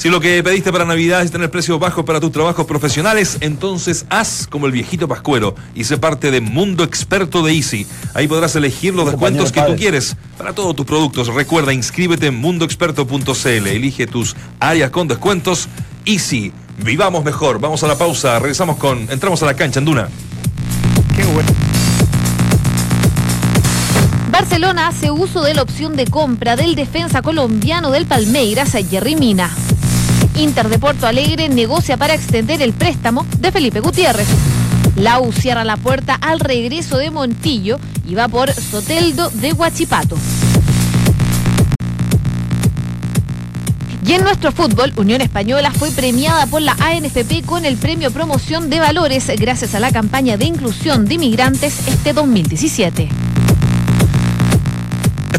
Si lo que pediste para Navidad es tener precios bajos para tus trabajos profesionales, entonces haz como el viejito Pascuero y sé parte de Mundo Experto de Easy. Ahí podrás elegir los descuentos que tú quieres para todos tus productos. Recuerda, inscríbete en mundoexperto.cl. Elige tus áreas con descuentos. Easy. Vivamos mejor. Vamos a la pausa. Regresamos con. Entramos a la cancha en Duna. Qué bueno. Barcelona hace uso de la opción de compra del defensa colombiano del Palmeiras, Jerry Mina. Inter de Porto Alegre negocia para extender el préstamo de Felipe Gutiérrez. La U cierra la puerta al regreso de Montillo y va por Soteldo de Huachipato. Y en nuestro fútbol, Unión Española fue premiada por la ANFP con el premio Promoción de Valores gracias a la campaña de inclusión de inmigrantes este 2017.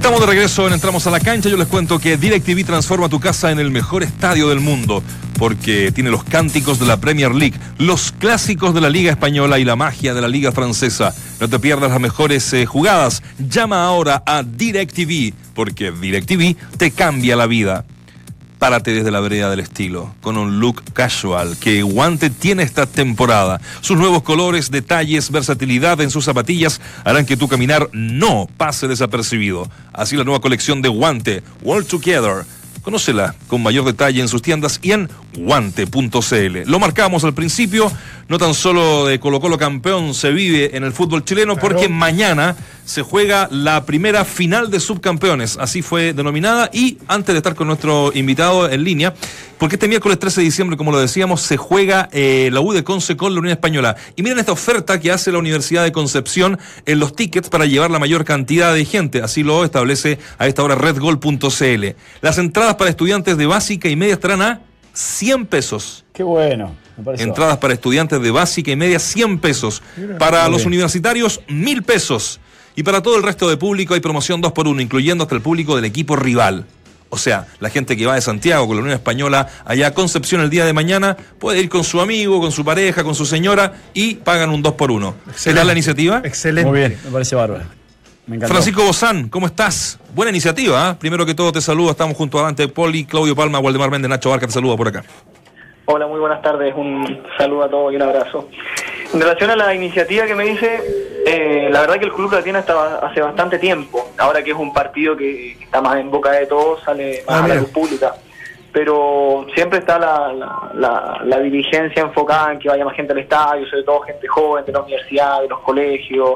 Estamos de regreso en Entramos a la Cancha. Yo les cuento que DirecTV transforma tu casa en el mejor estadio del mundo porque tiene los cánticos de la Premier League, los clásicos de la Liga Española y la magia de la Liga Francesa. No te pierdas las mejores eh, jugadas. Llama ahora a DirecTV porque DirecTV te cambia la vida. Párate desde la vereda del estilo, con un look casual que Guante tiene esta temporada. Sus nuevos colores, detalles, versatilidad en sus zapatillas harán que tu caminar no pase desapercibido. Así la nueva colección de Guante, World Together. Conócela con mayor detalle en sus tiendas y en guante.cl. Lo marcamos al principio, no tan solo de Colo Colo campeón se vive en el fútbol chileno, porque mañana se juega la primera final de subcampeones, así fue denominada, y antes de estar con nuestro invitado en línea, porque este miércoles 13 de diciembre, como lo decíamos, se juega eh, la U de Conce con la Unión Española. Y miren esta oferta que hace la Universidad de Concepción en los tickets para llevar la mayor cantidad de gente, así lo establece a esta hora redgol.cl. Las entradas para estudiantes de básica y media estarán a 100 pesos. Qué bueno. me Entradas para estudiantes de básica y media, 100 pesos. Para los bien. universitarios, 1000 pesos. Y para todo el resto de público hay promoción 2 por 1 incluyendo hasta el público del equipo rival. O sea, la gente que va de Santiago con la Unión Española allá a Concepción el día de mañana puede ir con su amigo, con su pareja, con su señora y pagan un 2 por 1 ¿Qué tal la iniciativa? Excelente. Muy bien, me parece bárbaro. Me. Francisco Bozán, ¿cómo estás? Buena iniciativa, ¿ah? Primero que todo te saludo, estamos junto a Dante Poli, Claudio Palma, Waldemar Méndez, Nacho Barca, te saluda por acá. Hola, muy buenas tardes. Un saludo a todos y un abrazo. En relación a la iniciativa que me dice, eh, la verdad que el club la tiene hasta hace bastante tiempo. Ahora que es un partido que está más en boca de todos, sale más Ah, a la luz pública. Pero siempre está la, la, la- la dirigencia enfocada en que vaya más gente al estadio, sobre todo gente joven de la universidad, de los colegios.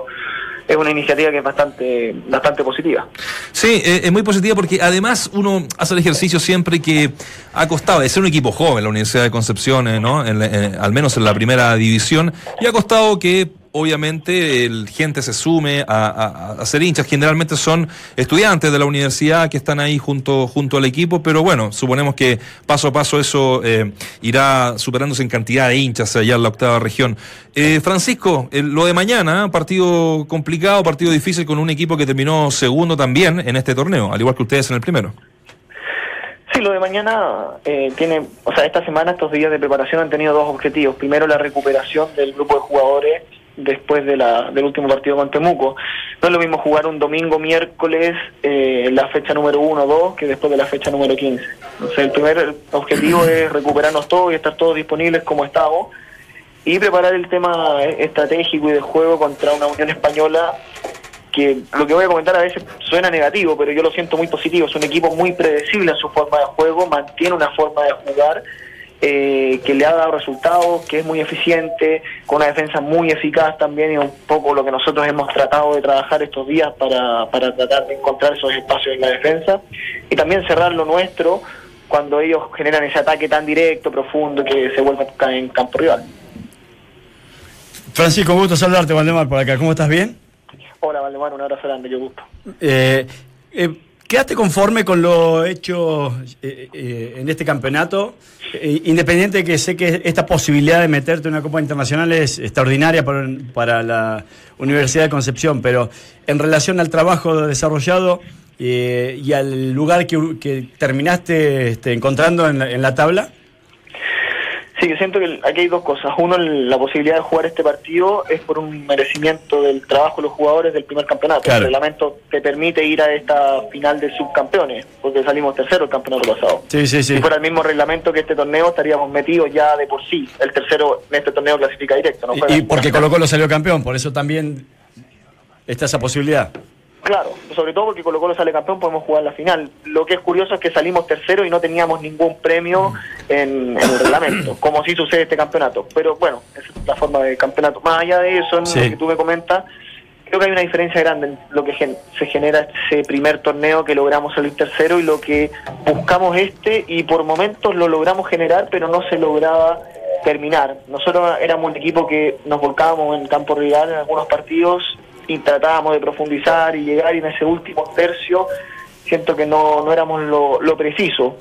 Es una iniciativa que es bastante, bastante positiva. Sí, eh, es muy positiva porque además uno hace el ejercicio siempre que ha costado, de ser un equipo joven la Universidad de Concepción, eh, ¿no? En- al menos en la primera división, y ha costado que obviamente el gente se sume a, a- ser hinchas. Generalmente son estudiantes de la universidad que están ahí junto, junto al equipo, pero bueno, suponemos que paso a paso eso eh, irá superándose en cantidad de hinchas allá en la octava región. Eh, Francisco, eh, lo de mañana, partido complicado, partido difícil con un equipo que terminó segundo también en este torneo, al igual que ustedes en el primero. Sí, lo de mañana eh, tiene, o sea, esta semana, estos días de preparación han tenido dos objetivos. Primero, la recuperación del grupo de jugadores después de la, del último partido con Temuco. No es lo mismo jugar un domingo, miércoles, eh, la fecha número 1 o 2, que después de la fecha número 15. Entonces, el primer objetivo es recuperarnos todos y estar todos disponibles como estamos y preparar el tema estratégico y de juego contra una Unión Española que lo que voy a comentar a veces suena negativo, pero yo lo siento muy positivo. Es un equipo muy predecible en su forma de juego, mantiene una forma de jugar eh, que le ha dado resultados, que es muy eficiente, con una defensa muy eficaz también y un poco lo que nosotros hemos tratado de trabajar estos días para, para tratar de encontrar esos espacios en la defensa y también cerrar lo nuestro cuando ellos generan ese ataque tan directo, profundo, que se vuelve en campo rival. Francisco, gusto saludarte, Valdemar, por acá. ¿Cómo estás? ¿Bien? Hola, Valdemar, un abrazo grande, yo gusto. Eh, eh, ¿Quedaste conforme con lo hecho eh, eh, en este campeonato? Eh, independiente de que sé que esta posibilidad de meterte en una Copa Internacional es extraordinaria para, para la Universidad de Concepción, pero en relación al trabajo desarrollado y al lugar que, que terminaste este, encontrando en la, en la tabla, Sí, yo siento que aquí hay dos cosas. Uno, la posibilidad de jugar este partido es por un merecimiento del trabajo de los jugadores del primer campeonato. Claro. El reglamento te permite ir a esta final de subcampeones, porque salimos tercero el campeonato pasado. sí, sí, sí. Si fuera el mismo reglamento que este torneo, estaríamos metidos ya de por sí. El tercero en este torneo clasifica directo. ¿no? Y, y porque. Colo Colo salió campeón, por eso también está esa posibilidad. Claro, sobre todo porque Colo Colo sale campeón, podemos jugar la final. Lo que es curioso es que salimos tercero y no teníamos ningún premio en, en el reglamento, como sí sucede este campeonato. Pero bueno, esa es la forma de campeonato. Más allá de eso, en Sí. lo que tú me comentas, creo que hay una diferencia grande en lo que gen- se genera ese primer torneo que logramos salir tercero y lo que buscamos este y por momentos lo logramos generar, pero no se lograba terminar. Nosotros éramos un equipo que nos volcábamos en campo rival en algunos partidos y tratábamos de profundizar y llegar y en ese último tercio siento que no, no éramos lo, lo preciso.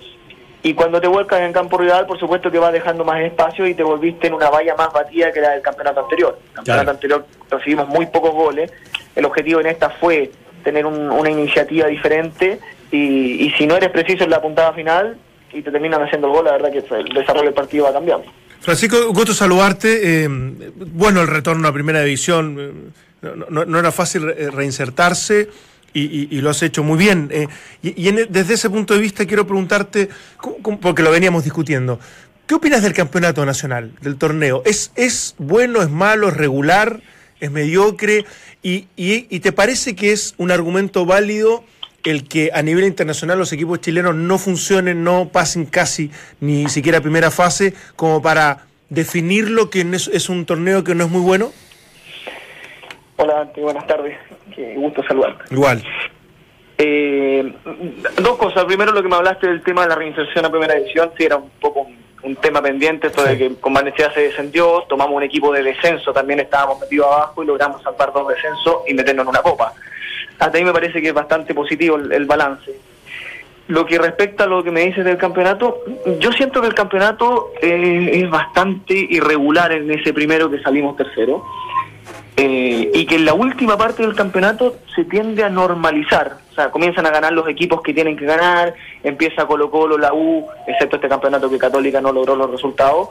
Y cuando te vuelcas en campo rival, por supuesto que vas dejando más espacio y te volviste en una valla más batida que la del campeonato anterior. El campeonato Claro. anterior recibimos muy pocos goles. El objetivo en esta fue tener un- una iniciativa diferente y, y si no eres preciso en la puntada final y te terminan haciendo el gol, la verdad que el desarrollo del partido va cambiando. Francisco, gusto saludarte. Eh, bueno, el retorno a Primera División, eh, no, no- no era fácil eh, reinsertarse y, y- lo has hecho muy bien. Eh, y en- desde ese punto de vista quiero preguntarte, ¿cómo- cómo- porque lo veníamos discutiendo, ¿qué opinas del campeonato nacional, del torneo? ¿Es, es bueno, es malo, es regular, es mediocre? Y, te parece que es un argumento válido? el que a nivel internacional los equipos chilenos no funcionen, no pasen casi ni siquiera primera fase, como para definir lo que es un torneo que no es muy bueno? Hola, Dante, buenas tardes. Qué gusto saludarte. Igual. Eh, dos cosas. Primero, lo que me hablaste del tema de la reinserción a primera división, sí era un poco un, un tema pendiente, esto de que con Valencia se descendió, tomamos un equipo de descenso, también estábamos metidos abajo y logramos salvar dos descensos y meternos en una copa. Hasta ahí me parece que es bastante positivo el, el balance. Lo que respecta a lo que me dices del campeonato, yo siento que el campeonato eh, es bastante irregular en ese primero que salimos tercero. Eh, y que en la última parte del campeonato se tiende a normalizar, O sea, comienzan a ganar los equipos que tienen que ganar, empieza Colo Colo, la U, excepto este campeonato que Católica no logró los resultados,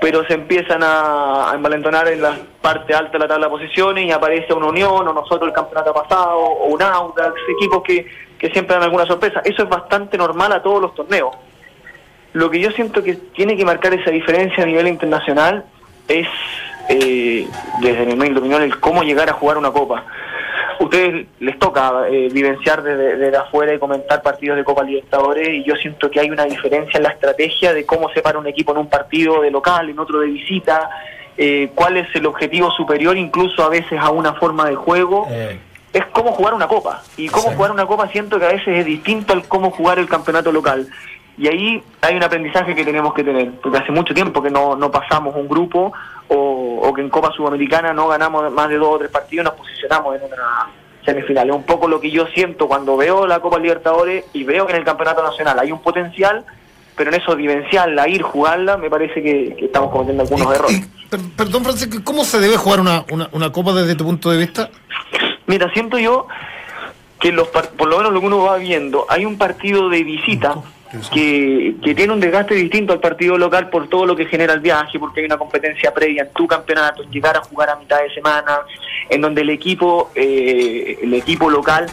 pero se empiezan a, a envalentonar en la parte alta de la tabla de posiciones y aparece una Unión o nosotros el campeonato pasado o un Audax, equipos que, que siempre dan alguna sorpresa. Eso es bastante normal a todos los torneos. Lo que yo siento que tiene que marcar esa diferencia a nivel internacional es, eh, desde mi humilde opinión, el cómo llegar a jugar una copa. Ustedes les toca eh, vivenciar desde, desde afuera y comentar partidos de Copa Libertadores y yo siento que hay una diferencia en la estrategia de cómo se para un equipo en un partido de local, en otro de visita, eh, cuál es el objetivo superior incluso a veces a una forma de juego. Es cómo jugar una copa. Y cómo jugar una copa siento que a veces es distinto al cómo jugar el campeonato local. Y ahí hay un aprendizaje que tenemos que tener, porque hace mucho tiempo que no, no pasamos un grupo o, o que en Copa Sudamericana no ganamos más de dos o tres partidos y nos posicionamos en una semifinal. Es un poco lo que yo siento cuando veo la Copa Libertadores y veo que en el Campeonato Nacional hay un potencial, pero en eso vivenciarla, ir, jugarla, me parece que, que estamos cometiendo algunos Y- errores. y- per- perdón, Francisco, ¿cómo se debe jugar una, una, una copa desde tu punto de vista? Mira, siento yo que los por lo menos lo que uno va viendo, hay un partido de visita que, tiene un desgaste distinto al partido local por todo lo que genera el viaje, porque hay una competencia previa en tu campeonato, en llegar a jugar a mitad de semana, en donde el equipo, eh, el equipo local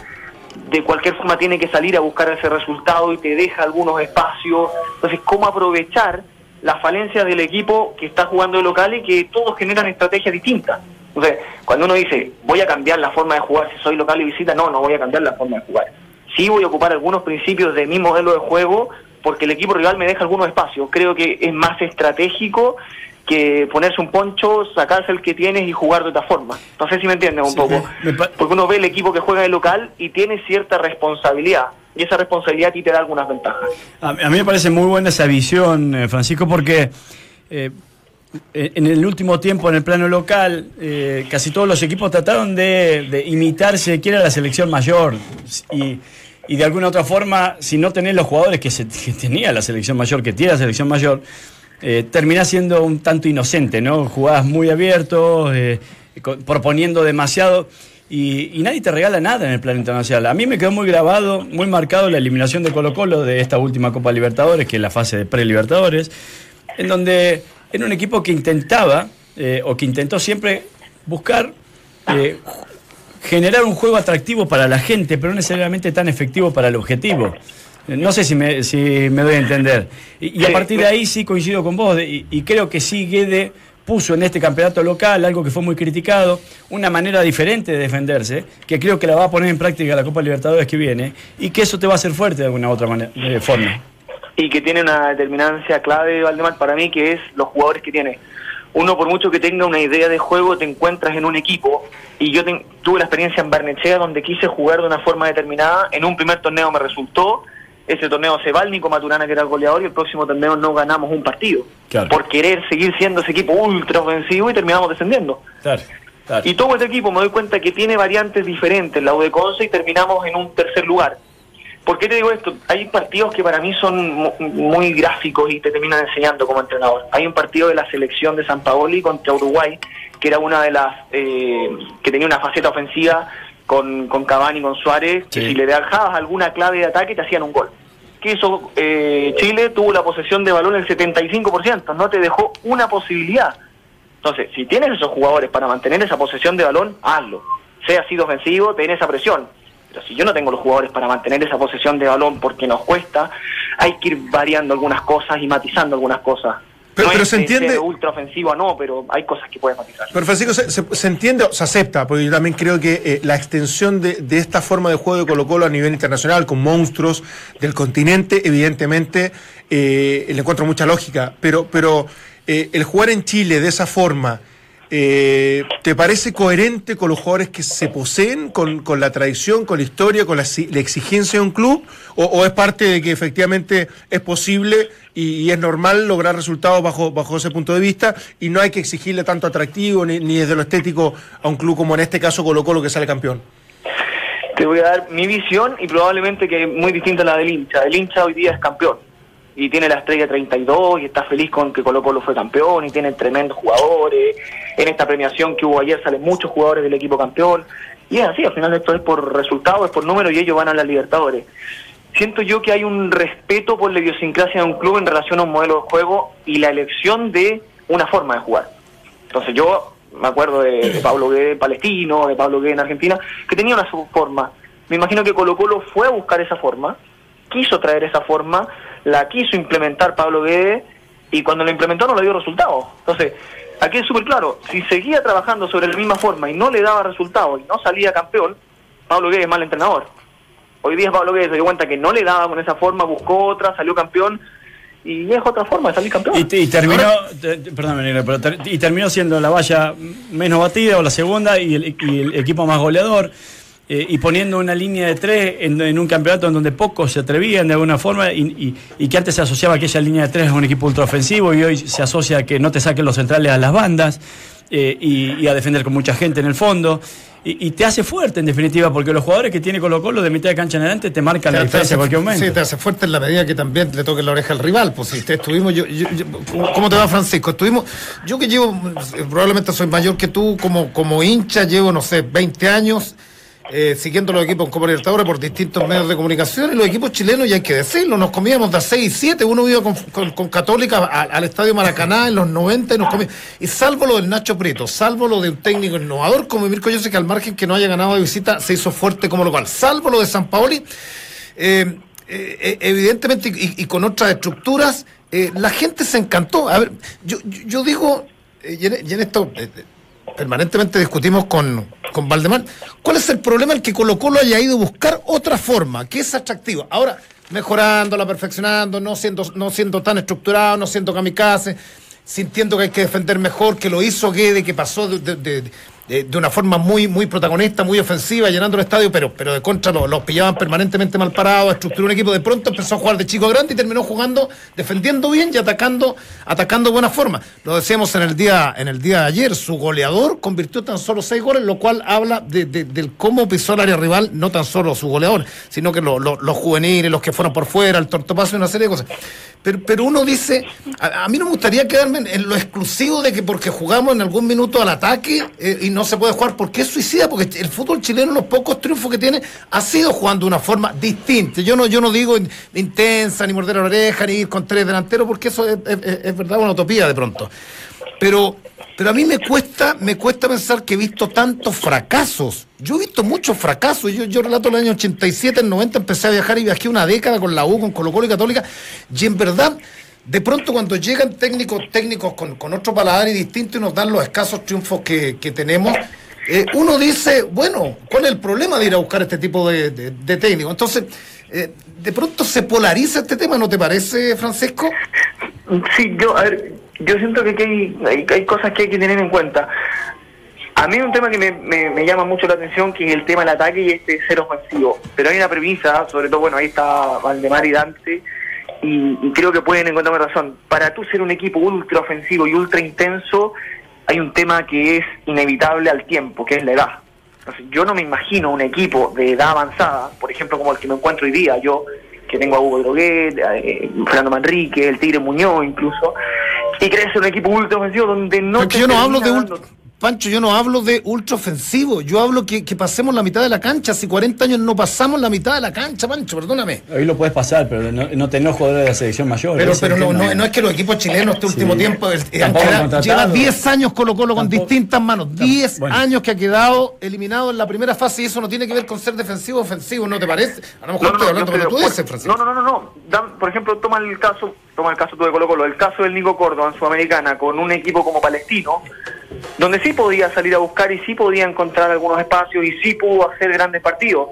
de cualquier forma tiene que salir a buscar ese resultado y te deja algunos espacios. Entonces, ¿cómo aprovechar las falencias del equipo que está jugando de local y que todos generan estrategias distintas? Entonces, cuando uno dice, voy a cambiar la forma de jugar si soy local y visita, no, no voy a cambiar la forma de jugar. Sí voy a ocupar algunos principios de mi modelo de juego porque el equipo rival me deja algunos espacios. Creo que es más estratégico que ponerse un poncho, sacarse el que tienes y jugar de otra forma. No sé si me entienden un Sí, poco. me- me pa- Porque uno ve el equipo que juega de local y tiene cierta responsabilidad. Y esa responsabilidad a ti te da algunas ventajas. A, a mí me parece muy buena esa visión, eh, Francisco, porque eh, en el último tiempo en el plano local eh, casi todos los equipos trataron de, de imitarse quiera la selección mayor y, y de alguna otra forma, si no tenés los jugadores que, tenía la selección mayor, que tiene la selección mayor, eh, terminás siendo un tanto inocente, ¿no? Jugás muy abierto, eh, proponiendo demasiado. Y, nadie te regala nada en el plano internacional. A mí me quedó muy grabado, muy marcado la eliminación de Colo Colo de esta última Copa Libertadores, que es la fase de pre-Libertadores, en donde era un equipo que intentaba, eh, o que intentó siempre buscar eh, generar un juego atractivo para la gente, pero no necesariamente tan efectivo para el objetivo. No sé si me, si me doy a entender. Y, y a partir de ahí sí coincido con vos, de- y, y creo que sí Guede puso en este campeonato local algo que fue muy criticado, una manera diferente de defenderse, que creo que la va a poner en práctica la Copa Libertadores que viene, y que eso te va a hacer fuerte de alguna otra manera, de forma. y que tiene una determinancia clave, Valdemar, para mí, que es los jugadores que tiene. Uno, por mucho que tenga una idea de juego, te encuentras en un equipo, y yo tuve la experiencia en Barnechea, donde quise jugar de una forma determinada, en un primer torneo me resultó, ese torneo se va el Nico Maturana, que era el goleador, y el próximo torneo no ganamos un partido, Claro. por querer seguir siendo ese equipo ultra ofensivo y terminamos descendiendo. Claro, claro. Y todo este equipo me doy cuenta que tiene variantes diferentes, la U de Conce, y terminamos en un tercer lugar. ¿Por qué te digo esto? Hay partidos que para mí son mu- muy gráficos y te terminan enseñando como entrenador. Hay un partido de la selección de San Paoli contra Uruguay, que era una de las eh, que tenía una faceta ofensiva con, con Cavani y con Suárez, que si le dejabas alguna clave de ataque te hacían un gol. Que eso, eh, Chile tuvo la posesión de balón el 75%, no te dejó una posibilidad. Entonces, si tienes esos jugadores para mantener esa posesión de balón, hazlo. Sea sido ofensivo, ten esa presión. Pero si yo no tengo los jugadores para mantener esa posesión de balón porque nos cuesta, hay que ir variando algunas cosas y matizando algunas cosas. Pero- no pero es se de entiende- ultra ofensivo, no, pero hay cosas que puedes matizar. Pero Francisco, se, se- se entiende, o se acepta, porque yo también creo que eh, la extensión de, de esta forma de juego de Colo Colo a nivel internacional, con monstruos del continente, evidentemente eh, le encuentro mucha lógica, pero, pero eh, el jugar en Chile de esa forma, eh, ¿te parece coherente con los jugadores que se poseen, con, con la tradición, con la historia, con la, exigencia de un club? O, o es parte de que efectivamente es posible y, y es normal lograr resultados bajo, bajo ese punto de vista y no hay que exigirle tanto atractivo ni, ni desde lo estético a un club como en este caso Colo Colo que sale campeón? Te voy a dar mi visión y probablemente que es muy distinta a la del hincha. El hincha hoy día es campeón. Y tiene la estrella 32 y está feliz con que Colo Colo fue campeón y tiene tremendos jugadores. En esta premiación que hubo ayer salen muchos jugadores del equipo campeón. Y es así, al final esto es por resultado, es por número y ellos van a la Libertadores. Siento yo que hay un respeto por la idiosincrasia de un club en relación a un modelo de juego y la elección de una forma de jugar. Entonces yo me acuerdo de, Pablo Guede en Palestino, de Pablo Guede en Argentina, que tenía una forma. Me imagino que Colo Colo fue a buscar esa forma, quiso traer esa forma, la quiso implementar Pablo Guede y cuando lo implementó no le dio resultados. Entonces, aquí es súper claro, si seguía trabajando sobre la misma forma y no le daba resultados y no salía campeón, Pablo Guede es mal entrenador. Hoy día Pablo Guede se dio cuenta que no le daba con esa forma, buscó otra, salió campeón y es otra forma de salir campeón. Y, y terminó, te- te- perdón, pero ter- y terminó siendo la valla menos batida o la segunda y el, y el equipo más goleador. Eh, y poniendo una línea de tres en, en un campeonato en donde pocos se atrevían de alguna forma y, y- y que antes se asociaba aquella línea de tres a un equipo ultraofensivo y hoy se asocia a que no te saquen los centrales a las bandas eh, y, y a defender con mucha gente en el fondo. Y, te hace fuerte en definitiva, porque los jugadores que tiene Colo Colo de mitad de cancha en adelante te marcan la diferencia hace- en cualquier momento. Sí, te hace fuerte en la medida que también le toque la oreja al rival. Pues si te estuvimos, yo, yo- yo- ¿cómo te va Francisco? Estuvimos, yo que llevo, probablemente soy mayor que tú, como, como hincha, llevo, no sé, 20 años. Eh, siguiendo los equipos como Libertadores por distintos medios de comunicación y los equipos chilenos, y hay que decirlo, nos comíamos de 6 y 7, uno iba con, Católica al Estadio Maracaná en los 90 y nos comíamos. Y salvo lo del Nacho Prieto, salvo lo de un técnico innovador como Mirko Jose, que al margen que no haya ganado de visita se hizo fuerte como local, salvo lo de San Paoli, eh, eh, evidentemente y, con otras estructuras, la gente se encantó. A ver, yo, yo, digo, y, en, y en esto permanentemente discutimos con, con Valdemar, ¿cuál es el problema? El que Colo Colo haya ido a buscar otra forma, que es atractiva. Ahora, mejorándola, perfeccionando, no siendo, no siendo tan estructurado, no siendo kamikaze, sintiendo que hay que defender mejor, que lo hizo Guede, que pasó de, de- de- de- de una forma muy, muy protagonista, muy ofensiva, llenando el estadio, pero, pero de contra los, los pillaban permanentemente mal parados, estructuró un equipo, de pronto empezó a jugar de chico grande y terminó jugando, defendiendo bien y atacando, atacando de buena forma. Lo decíamos en el día, en el día de ayer, su goleador convirtió tan solo seis goles, lo cual habla de, de- del cómo pisó el área rival, no tan solo su goleador, sino que lo- lo- los juveniles, los que fueron por fuera, el tortopaso y una serie de cosas. Pero, pero uno dice, a, a mí no me gustaría quedarme en, en lo exclusivo de que porque jugamos en algún minuto al ataque eh, y no se puede jugar, porque es suicida, porque el fútbol chileno, los pocos triunfos que tiene, ha sido jugando de una forma distinta. Yo no, yo no digo in- intensa, ni morder la oreja, ni ir con tres delanteros, porque eso es, es- es- es verdad una utopía de pronto. Pero, pero a mí me cuesta, me cuesta pensar que he visto tantos fracasos. Yo he visto muchos fracasos. Yo, yo relato el año 87, el 90 empecé a viajar y viajé una década con la U, con Colo Colo y Católica. Y en verdad, de pronto cuando llegan técnicos, técnicos con, con otro paladar y distinto y nos dan los escasos triunfos que, que tenemos, eh, uno dice, bueno, ¿cuál es el problema de ir a buscar este tipo de, de, técnicos? Entonces, eh, de pronto se polariza este tema, ¿no te parece, Francisco? Sí, yo, a ver, yo siento que hay, hay, cosas que hay que tener en cuenta. A mí un tema que me, me, me llama mucho la atención, que es el tema del ataque y este ser ofensivo. Pero hay una premisa, sobre todo, bueno, ahí está Valdemar y Dante, y, y creo que pueden encontrarme razón. Para tú ser un equipo ultra ofensivo y ultra intenso, hay un tema que es inevitable al tiempo, que es la edad. Entonces, yo no me imagino un equipo de edad avanzada, por ejemplo, como el que me encuentro hoy día, yo que tengo a Hugo Droguet, a, eh, Fernando Manrique, el Tigre Muñoz incluso, y crece un equipo ultra ofensivo donde no... Porque te yo no termina hablo de dando- Pancho, yo no hablo de ultra ofensivo, yo hablo que, que pasemos la mitad de la cancha. Hace 40 años no pasamos la mitad de la cancha, Pancho, perdóname. Hoy lo puedes pasar, pero no, no tener jugadores de la selección mayor. Pero, pero no, no, no es que los equipos chilenos este último Sí. tiempo quedado- lleva 10 años Colo Colo con Tampoco- distintas manos, 10 bueno. años que ha quedado eliminado en la primera fase y eso no tiene que ver con ser defensivo o ofensivo, ¿no te parece? A lo mejor estoy hablando como tú de dices. Francisco. No, no, no, no, no. Dan- por ejemplo, toma el caso, toma el caso tú de Colo Colo, el caso del Nico Córdoba en Sudamericana con un equipo como Palestino, donde sí podía salir a buscar y sí podía encontrar algunos espacios y sí pudo hacer grandes partidos.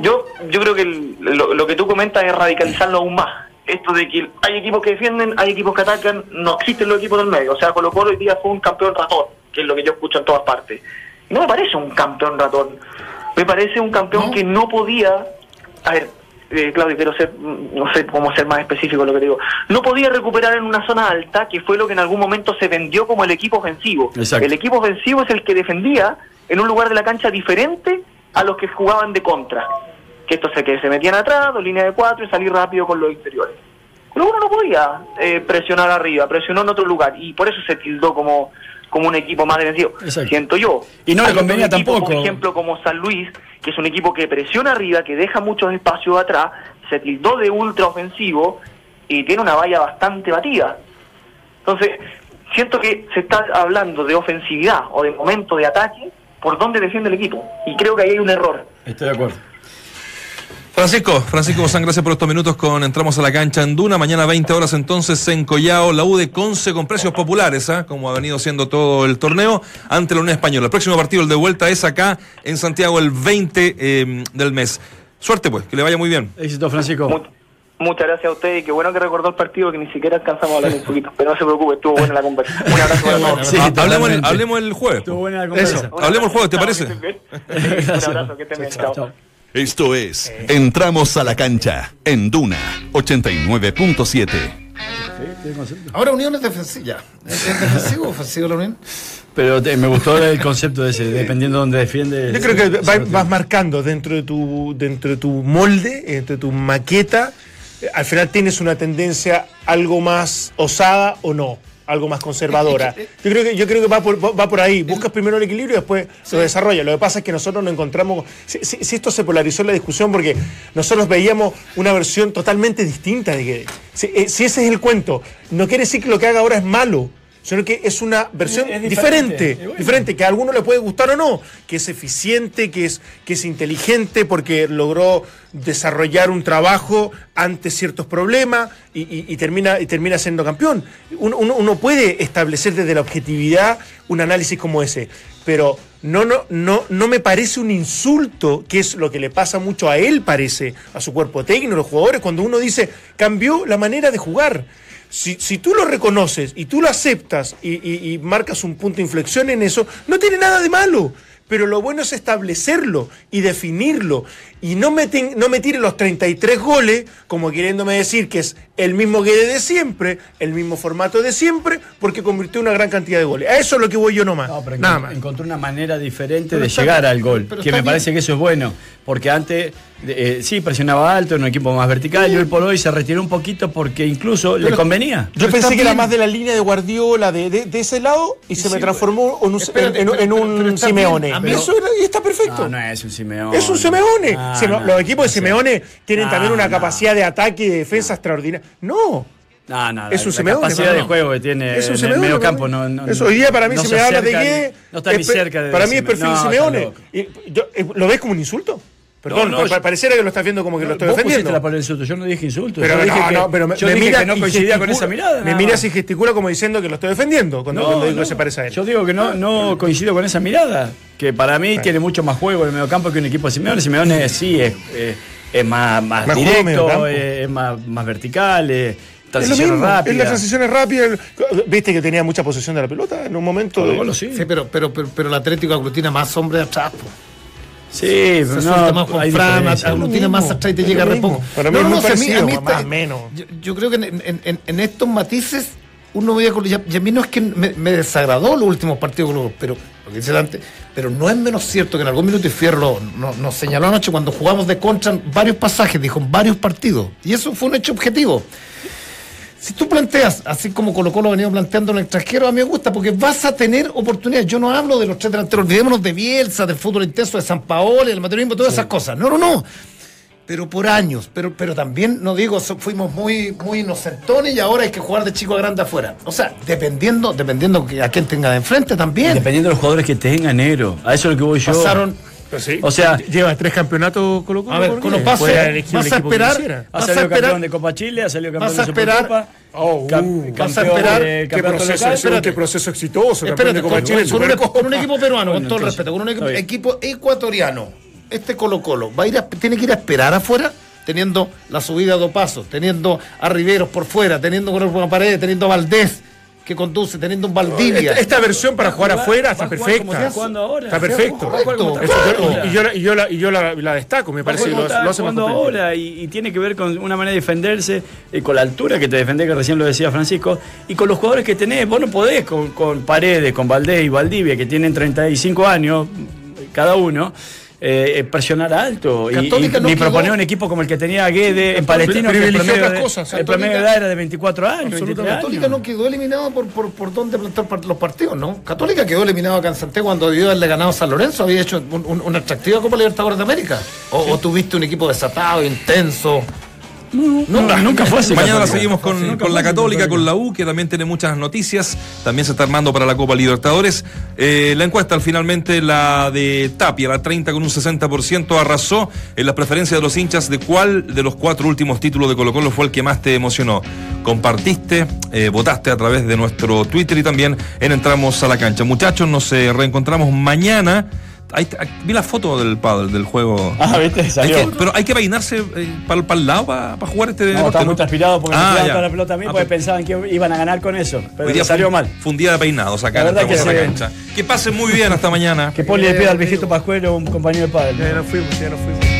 Yo, yo creo que el- lo, lo que tú comentas es radicalizarlo aún más. Esto de que hay equipos que defienden, hay equipos que atacan, no existen los equipos del medio. O sea, Colo Colo hoy día fue un campeón ratón, que es lo que yo escucho en todas partes. No me parece un campeón ratón. Me parece un campeón ¿No? que no podía. A ver, eh, Claudio, quiero ser, no sé cómo ser más específico lo que digo. No podía recuperar en una zona alta, que fue lo que en algún momento se vendió como el equipo ofensivo. Exacto. El equipo ofensivo es el que defendía en un lugar de la cancha diferente a los que jugaban de contra. Que estos se, que se metían atrás, dos líneas de cuatro y salir rápido con los interiores. pero uno no podía eh, presionar arriba, presionó en otro lugar y por eso se tildó como, como un equipo más defensivo, Exacto. siento yo. Y no le convenía equipos, tampoco. Por ejemplo, como San Luis, que es un equipo que presiona arriba, que deja muchos espacios atrás, se tildó de ultra ofensivo y tiene una valla bastante batida. Entonces, siento que se está hablando de ofensividad o de momento de ataque por donde defiende el equipo. Y creo que ahí hay un error. Estoy de acuerdo. Francisco, Francisco Bozán, gracias por estos minutos con Entramos a la cancha en Duna. Mañana 20 horas entonces en Collao, la U de Conce con precios populares, ¿ah? como ha venido siendo todo el torneo, ante la Unión Española. El próximo partido, el de vuelta, es acá en Santiago el 20 eh, del mes. Suerte pues, que le vaya muy bien. Éxito, Francisco. Mu- muchas gracias a usted y qué bueno que recordó el partido que ni siquiera alcanzamos a hablar un poquito. Pero no se preocupe, estuvo buena la conversación. Un abrazo para todos. Sí, Ah, hablemos, el, hablemos el jueves. Estuvo buena la Eso. conversación. Hablemos el jueves, ¿te parece? Un abrazo, que estén bien. Chao, Chao. chao. Esto es Entramos a la cancha en Duna 89.7. Ahora Unión es defensiva. ¿Es es defensivo o ofensivo la Unión? Pero te- me gustó el concepto de ese, dependiendo de dónde defiende. Yo creo que va- vas marcando dentro de tu dentro de tu molde, dentro de tu maqueta. eh, Al final tienes una tendencia algo más osada o no, algo más conservadora. Yo creo que yo creo que va por, va por ahí. Buscas primero el equilibrio y después lo desarrollas. Lo que pasa es que nosotros nos encontramos. Si, si- si esto se polarizó en la discusión porque nosotros veíamos una versión totalmente distinta de que si, eh, si ese es el cuento, no quiere decir que lo que haga ahora es malo. Sino que es una versión Es- diferente, diferente, y bueno. diferente, que a alguno le puede gustar o no, que es eficiente, que es, que es inteligente porque logró desarrollar un trabajo ante ciertos problemas y, y- y termina, y termina siendo campeón. Uno, uno- uno puede establecer desde la objetividad un análisis como ese, pero no, no, no, no me parece un insulto, que es lo que le pasa mucho a él, parece, a su cuerpo técnico, a los jugadores, cuando uno dice, cambió la manera de jugar. Si, si tú lo reconoces y tú lo aceptas y, y- y marcas un punto de inflexión en eso, no tiene nada de malo. Pero lo bueno es establecerlo y definirlo. Y no me, no me tire los 33 goles como queriéndome decir que es el mismo que de siempre, el mismo formato de siempre, porque convirtió una gran cantidad de goles. A eso es lo que voy yo nomás. No, pero Nada más. encontró una manera diferente Pero de está llegar bien, al gol, pero que me parece que eso es bueno, porque antes eh, sí presionaba alto, en un equipo más vertical, y hoy por hoy se retiró un poquito porque incluso le convenía. Yo Pero pensé que era más de la línea de Guardiola, de, de- de ese lado, y, se me transformó en un, Espérate, en- en- en pero- un pero está Simeone. bien. A mí- Eso era- y está perfecto. No, no es un Simeone. Es un Simeone. Ah, No, los equipos de. Simeone tienen No, también una capacidad de ataque y de defensa extraordinaria. No. No, no, Es un la, Simeone, capacidad de juego que tiene Es un en el medio campo mí. no, no- Eso, hoy día para mí se me habla de ni- No está ni cerca de Para mí es perfil Simeone. Y yo- eh, ¿Lo ves como un insulto? Perdón, No, no, pa- pa- yo- pareciera que lo estás viendo como que lo estoy Vos pusiste defendiendo. la palabra insulto, yo no dije insulto. Pero yo dije que, no, pero me, yo me dije mira que no y coincidía con gesticula- esa mirada. Me miras y gesticula como diciendo que lo estoy defendiendo cuando, cuando digo que se parece a él. Yo digo que no, no coincido con esa mirada, que para mí tiene mucho más juego en el mediocampo que un equipo de Simeone. Simeone sí es, es, es más, más, directo, es, es más, más vertical, es Es lo mismo, es rápidas. las transiciones rápidas. Viste que tenía mucha posesión de la pelota en un momento. de- Colo-Colo, sí. Sí, pero, pero, pero, pero el Atlético aglutina más hombres atrás. po. Sí, Se pero no, más con hay Fran, aglutina más atrás y te llega re poco. Para mí es muy si a parecido, a mí más menos. Yo, yo creo que en, en- en- en estos matices uno veía con y a mí no es que me, me desagradó los últimos partidos con los- pero lo que dice antes, pero no es menos cierto que en algún minuto y Fierro no- nos señaló anoche cuando jugamos de contra en varios pasajes, dijo en varios partidos, y eso fue un hecho objetivo. Si tú planteas, así como Colo Colo ha venido planteando en el extranjero, a mí me gusta porque vas a tener oportunidades. Yo no hablo de los tres delanteros, olvidémonos de Bielsa, del fútbol intenso, de San Paolo, del materialismo, todas esas cosas. No, no, no. Pero por años, pero, pero también, no digo, so- fuimos muy, muy inocentones y ahora hay que jugar de chico a grande afuera. O sea, dependiendo, dependiendo a quién tenga de enfrente también. Dependiendo de los jugadores que tengan negro. A eso es lo que voy yo. Pasaron, sí, O sea- lleva tres campeonatos Colo Colo. A ver, elegido vas a esperar- Vas a salido esperar- campeón de Copa Chile, ha salido campeón vas a de esperar- Supercopa. Oh, uh, vas a campeón esperar de Qué campeonato proceso, local. ese- qué proceso exitoso. campeón Espérate, de Copa con, Chile, con un, con un equipo peruano, Bueno, con todo el respeto, con un equipo, equipo ecuatoriano, este Colo Colo, va a ir a- tiene que ir a esperar afuera, teniendo la subida a dos pasos, teniendo a Riveros por fuera, teniendo con una pared, teniendo a Valdés que conduce, teniendo un Valdivia. Esta, esta versión para jugar jugar- afuera está perfecta. está ahora. Perfecto. Eso yo- y yo, la- y yo, la, y yo la, la destaco, me parece que lo, hace más ahora y, y tiene que ver con una manera de defenderse, eh, con la altura que te defendés, que recién lo decía Francisco, y con los jugadores que tenés. Vos no podés con, con Paredes, con Valdés y Valdivia, que tienen 35 años cada uno, eh, presionar alto y, Católica y- no ni proponer un equipo como el que tenía Guede en Palestino, que el promedio, otras de, cosas. el promedio de Católica- edad era de 24 años, 23 Absolutamente. Católica años. no quedó eliminado por, por, por dónde plantar los partidos, ¿no? Católica quedó eliminado acá en Santiago cuando debió haberle ganado a San Lorenzo, había hecho un- un- una atractiva Copa Libertadores de América. O, o tuviste un equipo desatado, intenso. Nunca, nunca fue así. Mañana la seguimos con, con la Católica, con la U, que también tiene muchas noticias. También se está armando para la Copa Libertadores. Eh, la encuesta, finalmente, la de Tapia, la 30 con un 60%, arrasó en las preferencias de los hinchas de cuál de los cuatro últimos títulos de Colo Colo fue el que más te emocionó. Compartiste, eh, votaste a través de nuestro Twitter y también en Entramos a la Cancha. Muchachos, nos eh, reencontramos mañana. Vi la foto del paddle, del juego. Ah, viste, Hay salió. que- pero hay que peinarse para el lado para jugar este No, deporte, estaba muy transpirado porque Ah, me toda la pelota a mí Ah, porque pues, pensaban que iban a ganar con eso. Pero día salió fue- mal. Fue un día de peinados acá La en que la sí. cancha. Que pasen muy bien hasta mañana. Que Poli le pida al viejito Pascuero un compañero de padre. Ya nos fuimos, ya nos fuimos.